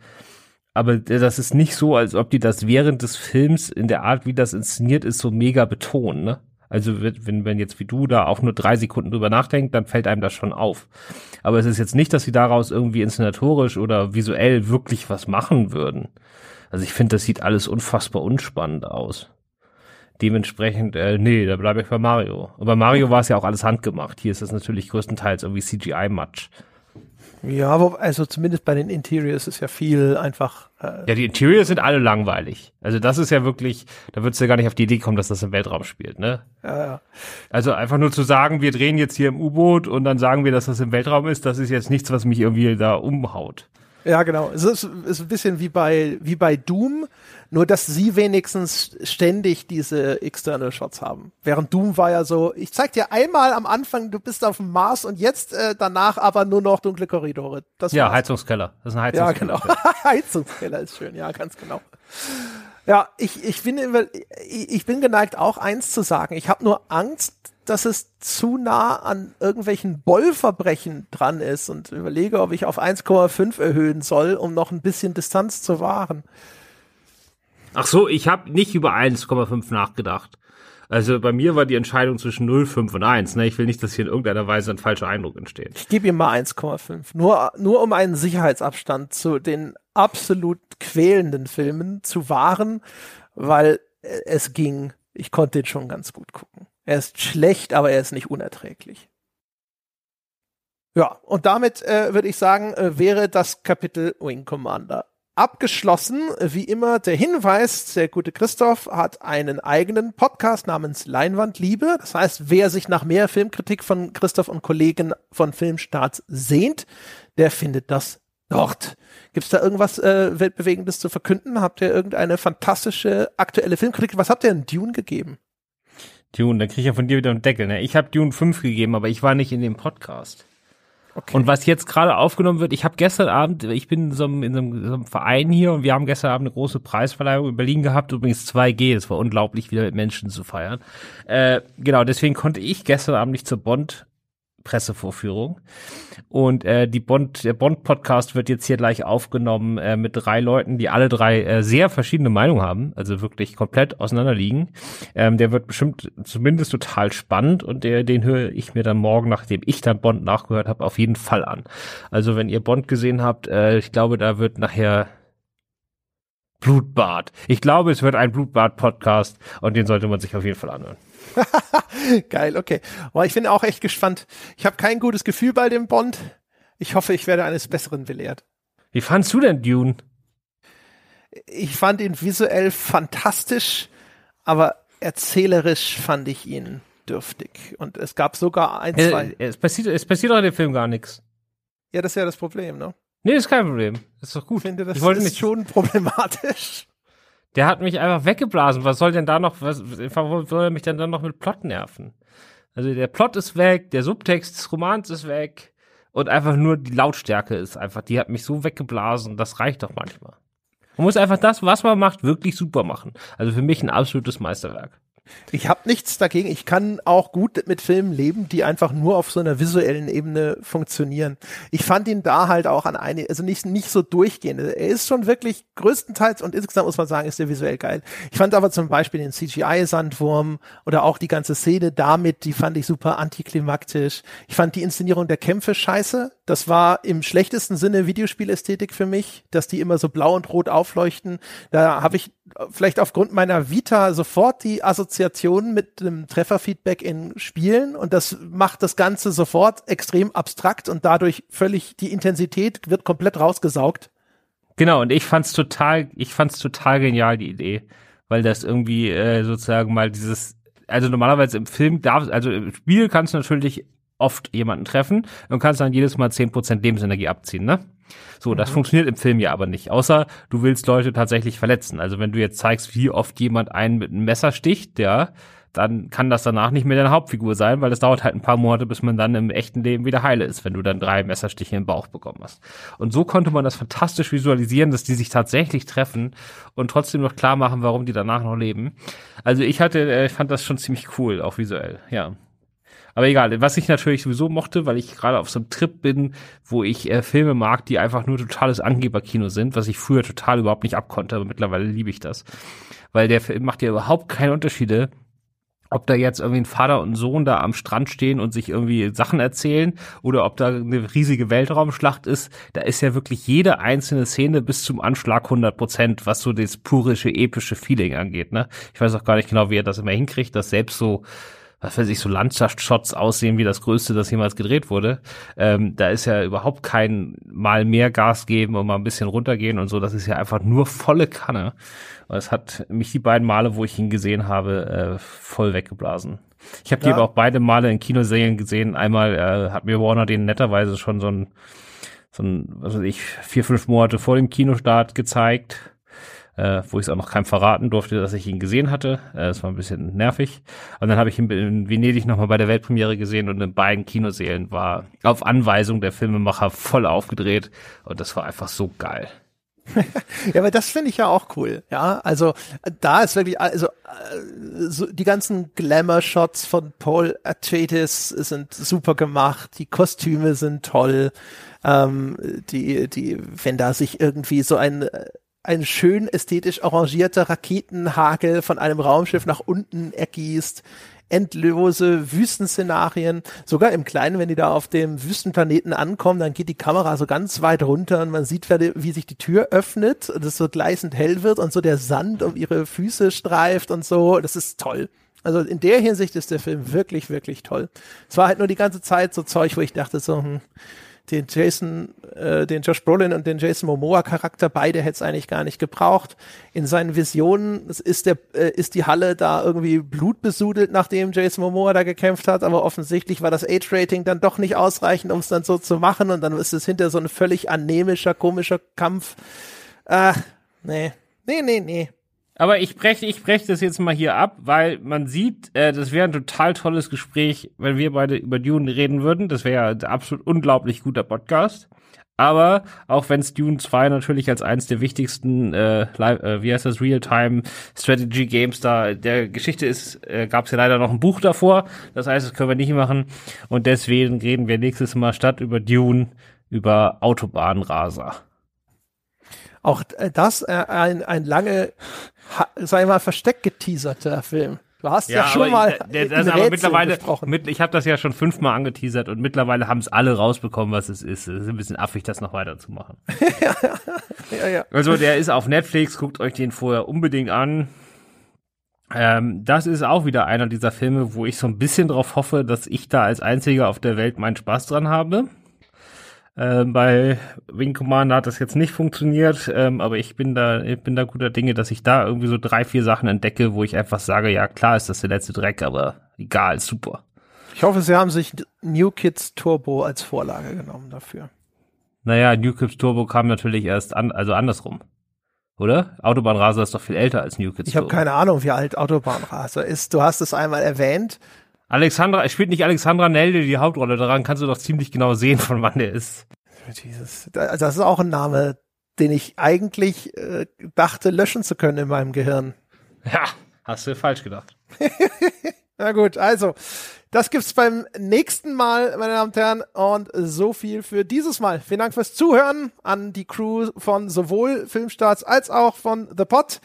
Aber das ist nicht so, als ob die das während des Films in der Art, wie das inszeniert ist, so mega betonen, ne? Also wenn, wenn jetzt wie du da auch nur drei Sekunden drüber nachdenkt, dann fällt einem das schon auf. Aber es ist jetzt nicht, dass sie daraus irgendwie inszenatorisch oder visuell wirklich was machen würden. Also ich finde, das sieht alles unfassbar unspannend aus. Dementsprechend, äh, nee, da bleibe ich bei Mario. Und bei Mario war es ja auch alles handgemacht. Hier ist es natürlich größtenteils irgendwie CGI-Match. Ja, also zumindest bei den Interiors ist ja viel einfach. Äh ja, die Interiors sind alle langweilig. Also das ist ja wirklich, da würdest du ja gar nicht auf die Idee kommen, dass das im Weltraum spielt, ne? Ja, ja. Also einfach nur zu sagen, wir drehen jetzt hier im U-Boot und dann sagen wir, dass das im Weltraum ist, das ist jetzt nichts, was mich irgendwie da umhaut. Ja, genau. Es ist, ist ein bisschen wie bei, wie bei Doom, nur dass sie wenigstens ständig diese External Shots haben. Während Doom war ja so, ich zeig dir einmal am Anfang, du bist auf dem Mars und jetzt äh, danach aber nur noch dunkle Korridore. Das ja, war's. Heizungskeller. Das ist ein Heizungskeller. Ja, genau. Heizungskeller ist schön, ja, ganz genau. Ja, ich, ich, bin, ich bin geneigt, auch eins zu sagen. Ich habe nur Angst, dass es zu nah an irgendwelchen Bollverbrechen dran ist und überlege, ob ich auf 1,5 erhöhen soll, um noch ein bisschen Distanz zu wahren. Ach so, ich habe nicht über 1,5 nachgedacht. Also bei mir war die Entscheidung zwischen 0,5 und 1. Ne? Ich will nicht, dass hier in irgendeiner Weise ein falscher Eindruck entsteht. Ich gebe ihm mal 1,5. Nur, nur um einen Sicherheitsabstand zu den absolut quälenden Filmen zu wahren, weil es ging. Ich konnte den schon ganz gut gucken. Er ist schlecht, aber er ist nicht unerträglich. Ja, und damit äh, würde ich sagen, äh, wäre das Kapitel Wing Commander abgeschlossen. Wie immer der Hinweis, der gute Christoph hat einen eigenen Podcast namens Leinwandliebe. Das heißt, wer sich nach mehr Filmkritik von Christoph und Kollegen von Filmstarts sehnt, der findet das dort. Gibt es da irgendwas äh, Weltbewegendes zu verkünden? Habt ihr irgendeine fantastische aktuelle Filmkritik? Was habt ihr in Dune gegeben? Dune, dann krieg ich ja von dir wieder einen Deckel. Ne? Ich habe Dune 5 gegeben, aber ich war nicht in dem Podcast. Okay. Und was jetzt gerade aufgenommen wird, ich habe gestern Abend, ich bin in so, einem, in so, einem, Verein hier und wir haben gestern Abend eine große Preisverleihung in Berlin gehabt, übrigens 2G, das war unglaublich, wieder mit Menschen zu feiern. Äh, genau, deswegen konnte ich gestern Abend nicht zur Bond Pressevorführung. Und äh, die Bond, der Bond-Podcast wird jetzt hier gleich aufgenommen äh, mit drei Leuten, die alle drei äh, sehr verschiedene Meinungen haben, also wirklich komplett auseinanderliegen. Ähm, der wird bestimmt zumindest total spannend und der, den höre ich mir dann morgen, nachdem ich dann Bond nachgehört habe, auf jeden Fall an. Also wenn ihr Bond gesehen habt, äh, ich glaube, da wird nachher Blutbad. Ich glaube, es wird ein Blutbad-Podcast und den sollte man sich auf jeden Fall anhören. Geil, okay. Aber ich bin auch echt gespannt. Ich habe kein gutes Gefühl bei dem Bond. Ich hoffe, ich werde eines Besseren belehrt. Wie fandst du denn Dune? Ich fand ihn visuell fantastisch, aber erzählerisch fand ich ihn dürftig. Und es gab sogar ein, zwei. Es passiert, es passiert doch in dem Film gar nichts. Ja, das ist ja das Problem, ne? Nee, ist kein Problem. Ist doch gut. Ich finde, das ich ist nicht schon problematisch. Der hat mich einfach weggeblasen. Was soll denn da noch, was warum soll er mich denn dann noch mit Plot nerven? Also der Plot ist weg, der Subtext des Romans ist weg und einfach nur die Lautstärke ist einfach, die hat mich so weggeblasen, das reicht doch manchmal. Man muss einfach das, was man macht, wirklich super machen. Also für mich ein absolutes Meisterwerk. Ich habe nichts dagegen. Ich kann auch gut mit Filmen leben, die einfach nur auf so einer visuellen Ebene funktionieren. Ich fand ihn da halt auch an eine, also nicht, nicht so durchgehend. Er ist schon wirklich größtenteils und insgesamt muss man sagen, ist er visuell geil. Ich fand aber zum Beispiel den CGI-Sandwurm oder auch die ganze Szene damit, die fand ich super antiklimaktisch. Ich fand die Inszenierung der Kämpfe scheiße. Das war im schlechtesten Sinne Videospielästhetik für mich, dass die immer so blau und rot aufleuchten. Da habe ich vielleicht aufgrund meiner Vita sofort die Assoziation mit dem Trefferfeedback in Spielen und das macht das Ganze sofort extrem abstrakt und dadurch völlig die Intensität wird komplett rausgesaugt. Genau, und ich fand's total, ich fand's total genial, die Idee, weil das irgendwie äh, sozusagen mal dieses, also normalerweise im Film darf, also im Spiel kannst du natürlich oft jemanden treffen und kannst dann jedes Mal zehn Prozent Lebensenergie abziehen, ne? So, das mhm. funktioniert im Film ja aber nicht, außer du willst Leute tatsächlich verletzen. Also wenn du jetzt zeigst, wie oft jemand einen mit einem Messer sticht, ja, dann kann das danach nicht mehr deine Hauptfigur sein, weil es dauert halt ein paar Monate, bis man dann im echten Leben wieder heile ist, wenn du dann drei Messerstiche im Bauch bekommen hast. Und so konnte man das fantastisch visualisieren, dass die sich tatsächlich treffen und trotzdem noch klar machen, warum die danach noch leben. Also ich hatte, äh, ich fand das schon ziemlich cool, auch visuell, ja. Aber egal, was ich natürlich sowieso mochte, weil ich gerade auf so einem Trip bin, wo ich äh, Filme mag, die einfach nur totales Angeberkino sind, was ich früher total überhaupt nicht abkonnte, aber mittlerweile liebe ich das. Weil der Film macht ja überhaupt keine Unterschiede, ob da jetzt irgendwie ein Vater und ein Sohn da am Strand stehen und sich irgendwie Sachen erzählen oder ob da eine riesige Weltraumschlacht ist, da ist ja wirklich jede einzelne Szene bis zum Anschlag 100 Prozent, was so das purische, epische Feeling angeht, ne? Ich weiß auch gar nicht genau, wie er das immer hinkriegt, dass selbst so was weiß ich, so Landschaftsshots aussehen wie das größte, das jemals gedreht wurde. Ähm, da ist ja überhaupt kein mal mehr Gas geben und mal ein bisschen runtergehen und so. Das ist ja einfach nur volle Kanne. Und es hat mich die beiden Male, wo ich ihn gesehen habe, äh, voll weggeblasen. Ich habe ja. die aber auch beide Male in Kinoserien gesehen. Einmal äh, hat mir Warner den netterweise schon so ein, so ein, was weiß ich, vier, fünf Monate vor dem Kinostart gezeigt äh, wo ich es auch noch keinem verraten durfte, dass ich ihn gesehen hatte. Äh, das war ein bisschen nervig. Und dann habe ich ihn in Venedig nochmal bei der Weltpremiere gesehen und in beiden Kinosälen war auf Anweisung der Filmemacher voll aufgedreht und das war einfach so geil. ja, aber das finde ich ja auch cool. Ja, also da ist wirklich, also äh, so, die ganzen Glamour-Shots von Paul Atreides sind super gemacht, die Kostüme sind toll, ähm, die, die, wenn da sich irgendwie so ein ein schön ästhetisch arrangierter Raketenhagel von einem Raumschiff nach unten ergießt, endlose Wüstenszenarien. Sogar im Kleinen, wenn die da auf dem Wüstenplaneten ankommen, dann geht die Kamera so ganz weit runter und man sieht, wie sich die Tür öffnet und es so gleißend hell wird und so der Sand um ihre Füße streift und so. Das ist toll. Also in der Hinsicht ist der Film wirklich, wirklich toll. Es war halt nur die ganze Zeit so Zeug, wo ich dachte so, hm, den Jason, äh, den Josh Brolin und den Jason Momoa Charakter, beide hätte es eigentlich gar nicht gebraucht. In seinen Visionen ist der, äh, ist die Halle da irgendwie blutbesudelt, nachdem Jason Momoa da gekämpft hat, aber offensichtlich war das Age-Rating dann doch nicht ausreichend, um es dann so zu machen und dann ist es hinter so ein völlig anämischer, komischer Kampf. Ach, nee. Nee, nee, nee. Aber ich breche ich brech das jetzt mal hier ab, weil man sieht, äh, das wäre ein total tolles Gespräch, wenn wir beide über Dune reden würden. Das wäre ja ein absolut unglaublich guter Podcast. Aber auch wenn Dune 2 natürlich als eines der wichtigsten, äh, äh, wie heißt das, Real-Time Strategy Games da der Geschichte ist, äh, gab es ja leider noch ein Buch davor. Das heißt, das können wir nicht machen. Und deswegen reden wir nächstes Mal statt über Dune über Autobahnraser. Auch äh, das äh, ein, ein lange ich mal, versteckt geteaserter Film. Du hast ja, ja schon mal der, der, das aber mittlerweile mit, ich habe das ja schon fünfmal angeteasert und mittlerweile haben es alle rausbekommen, was es ist. Es ist ein bisschen affig, das noch weiterzumachen. ja, ja. Also der ist auf Netflix, guckt euch den vorher unbedingt an. Ähm, das ist auch wieder einer dieser Filme, wo ich so ein bisschen drauf hoffe, dass ich da als einziger auf der Welt meinen Spaß dran habe. Äh, bei Wing Commander hat das jetzt nicht funktioniert, ähm, aber ich bin da, ich bin da guter Dinge, dass ich da irgendwie so drei, vier Sachen entdecke, wo ich einfach sage, ja klar ist das der letzte Dreck, aber egal, super. Ich hoffe, sie haben sich New Kids Turbo als Vorlage genommen dafür. Naja, New Kids Turbo kam natürlich erst an, also andersrum. Oder? Autobahnraser ist doch viel älter als New Kids Ich habe keine Ahnung, wie alt Autobahnraser ist. Du hast es einmal erwähnt. Alexandra, es spielt nicht Alexandra Nelde die Hauptrolle, daran kannst du doch ziemlich genau sehen, von wann der ist. Jesus. Das ist auch ein Name, den ich eigentlich äh, dachte, löschen zu können in meinem Gehirn. Ja, hast du falsch gedacht. Na gut, also, das gibt's beim nächsten Mal, meine Damen und Herren. Und so viel für dieses Mal. Vielen Dank fürs Zuhören an die Crew von sowohl Filmstarts als auch von The Pot.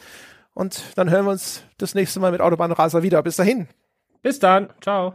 Und dann hören wir uns das nächste Mal mit Autobahnraser wieder. Bis dahin. Bis dann. Ciao.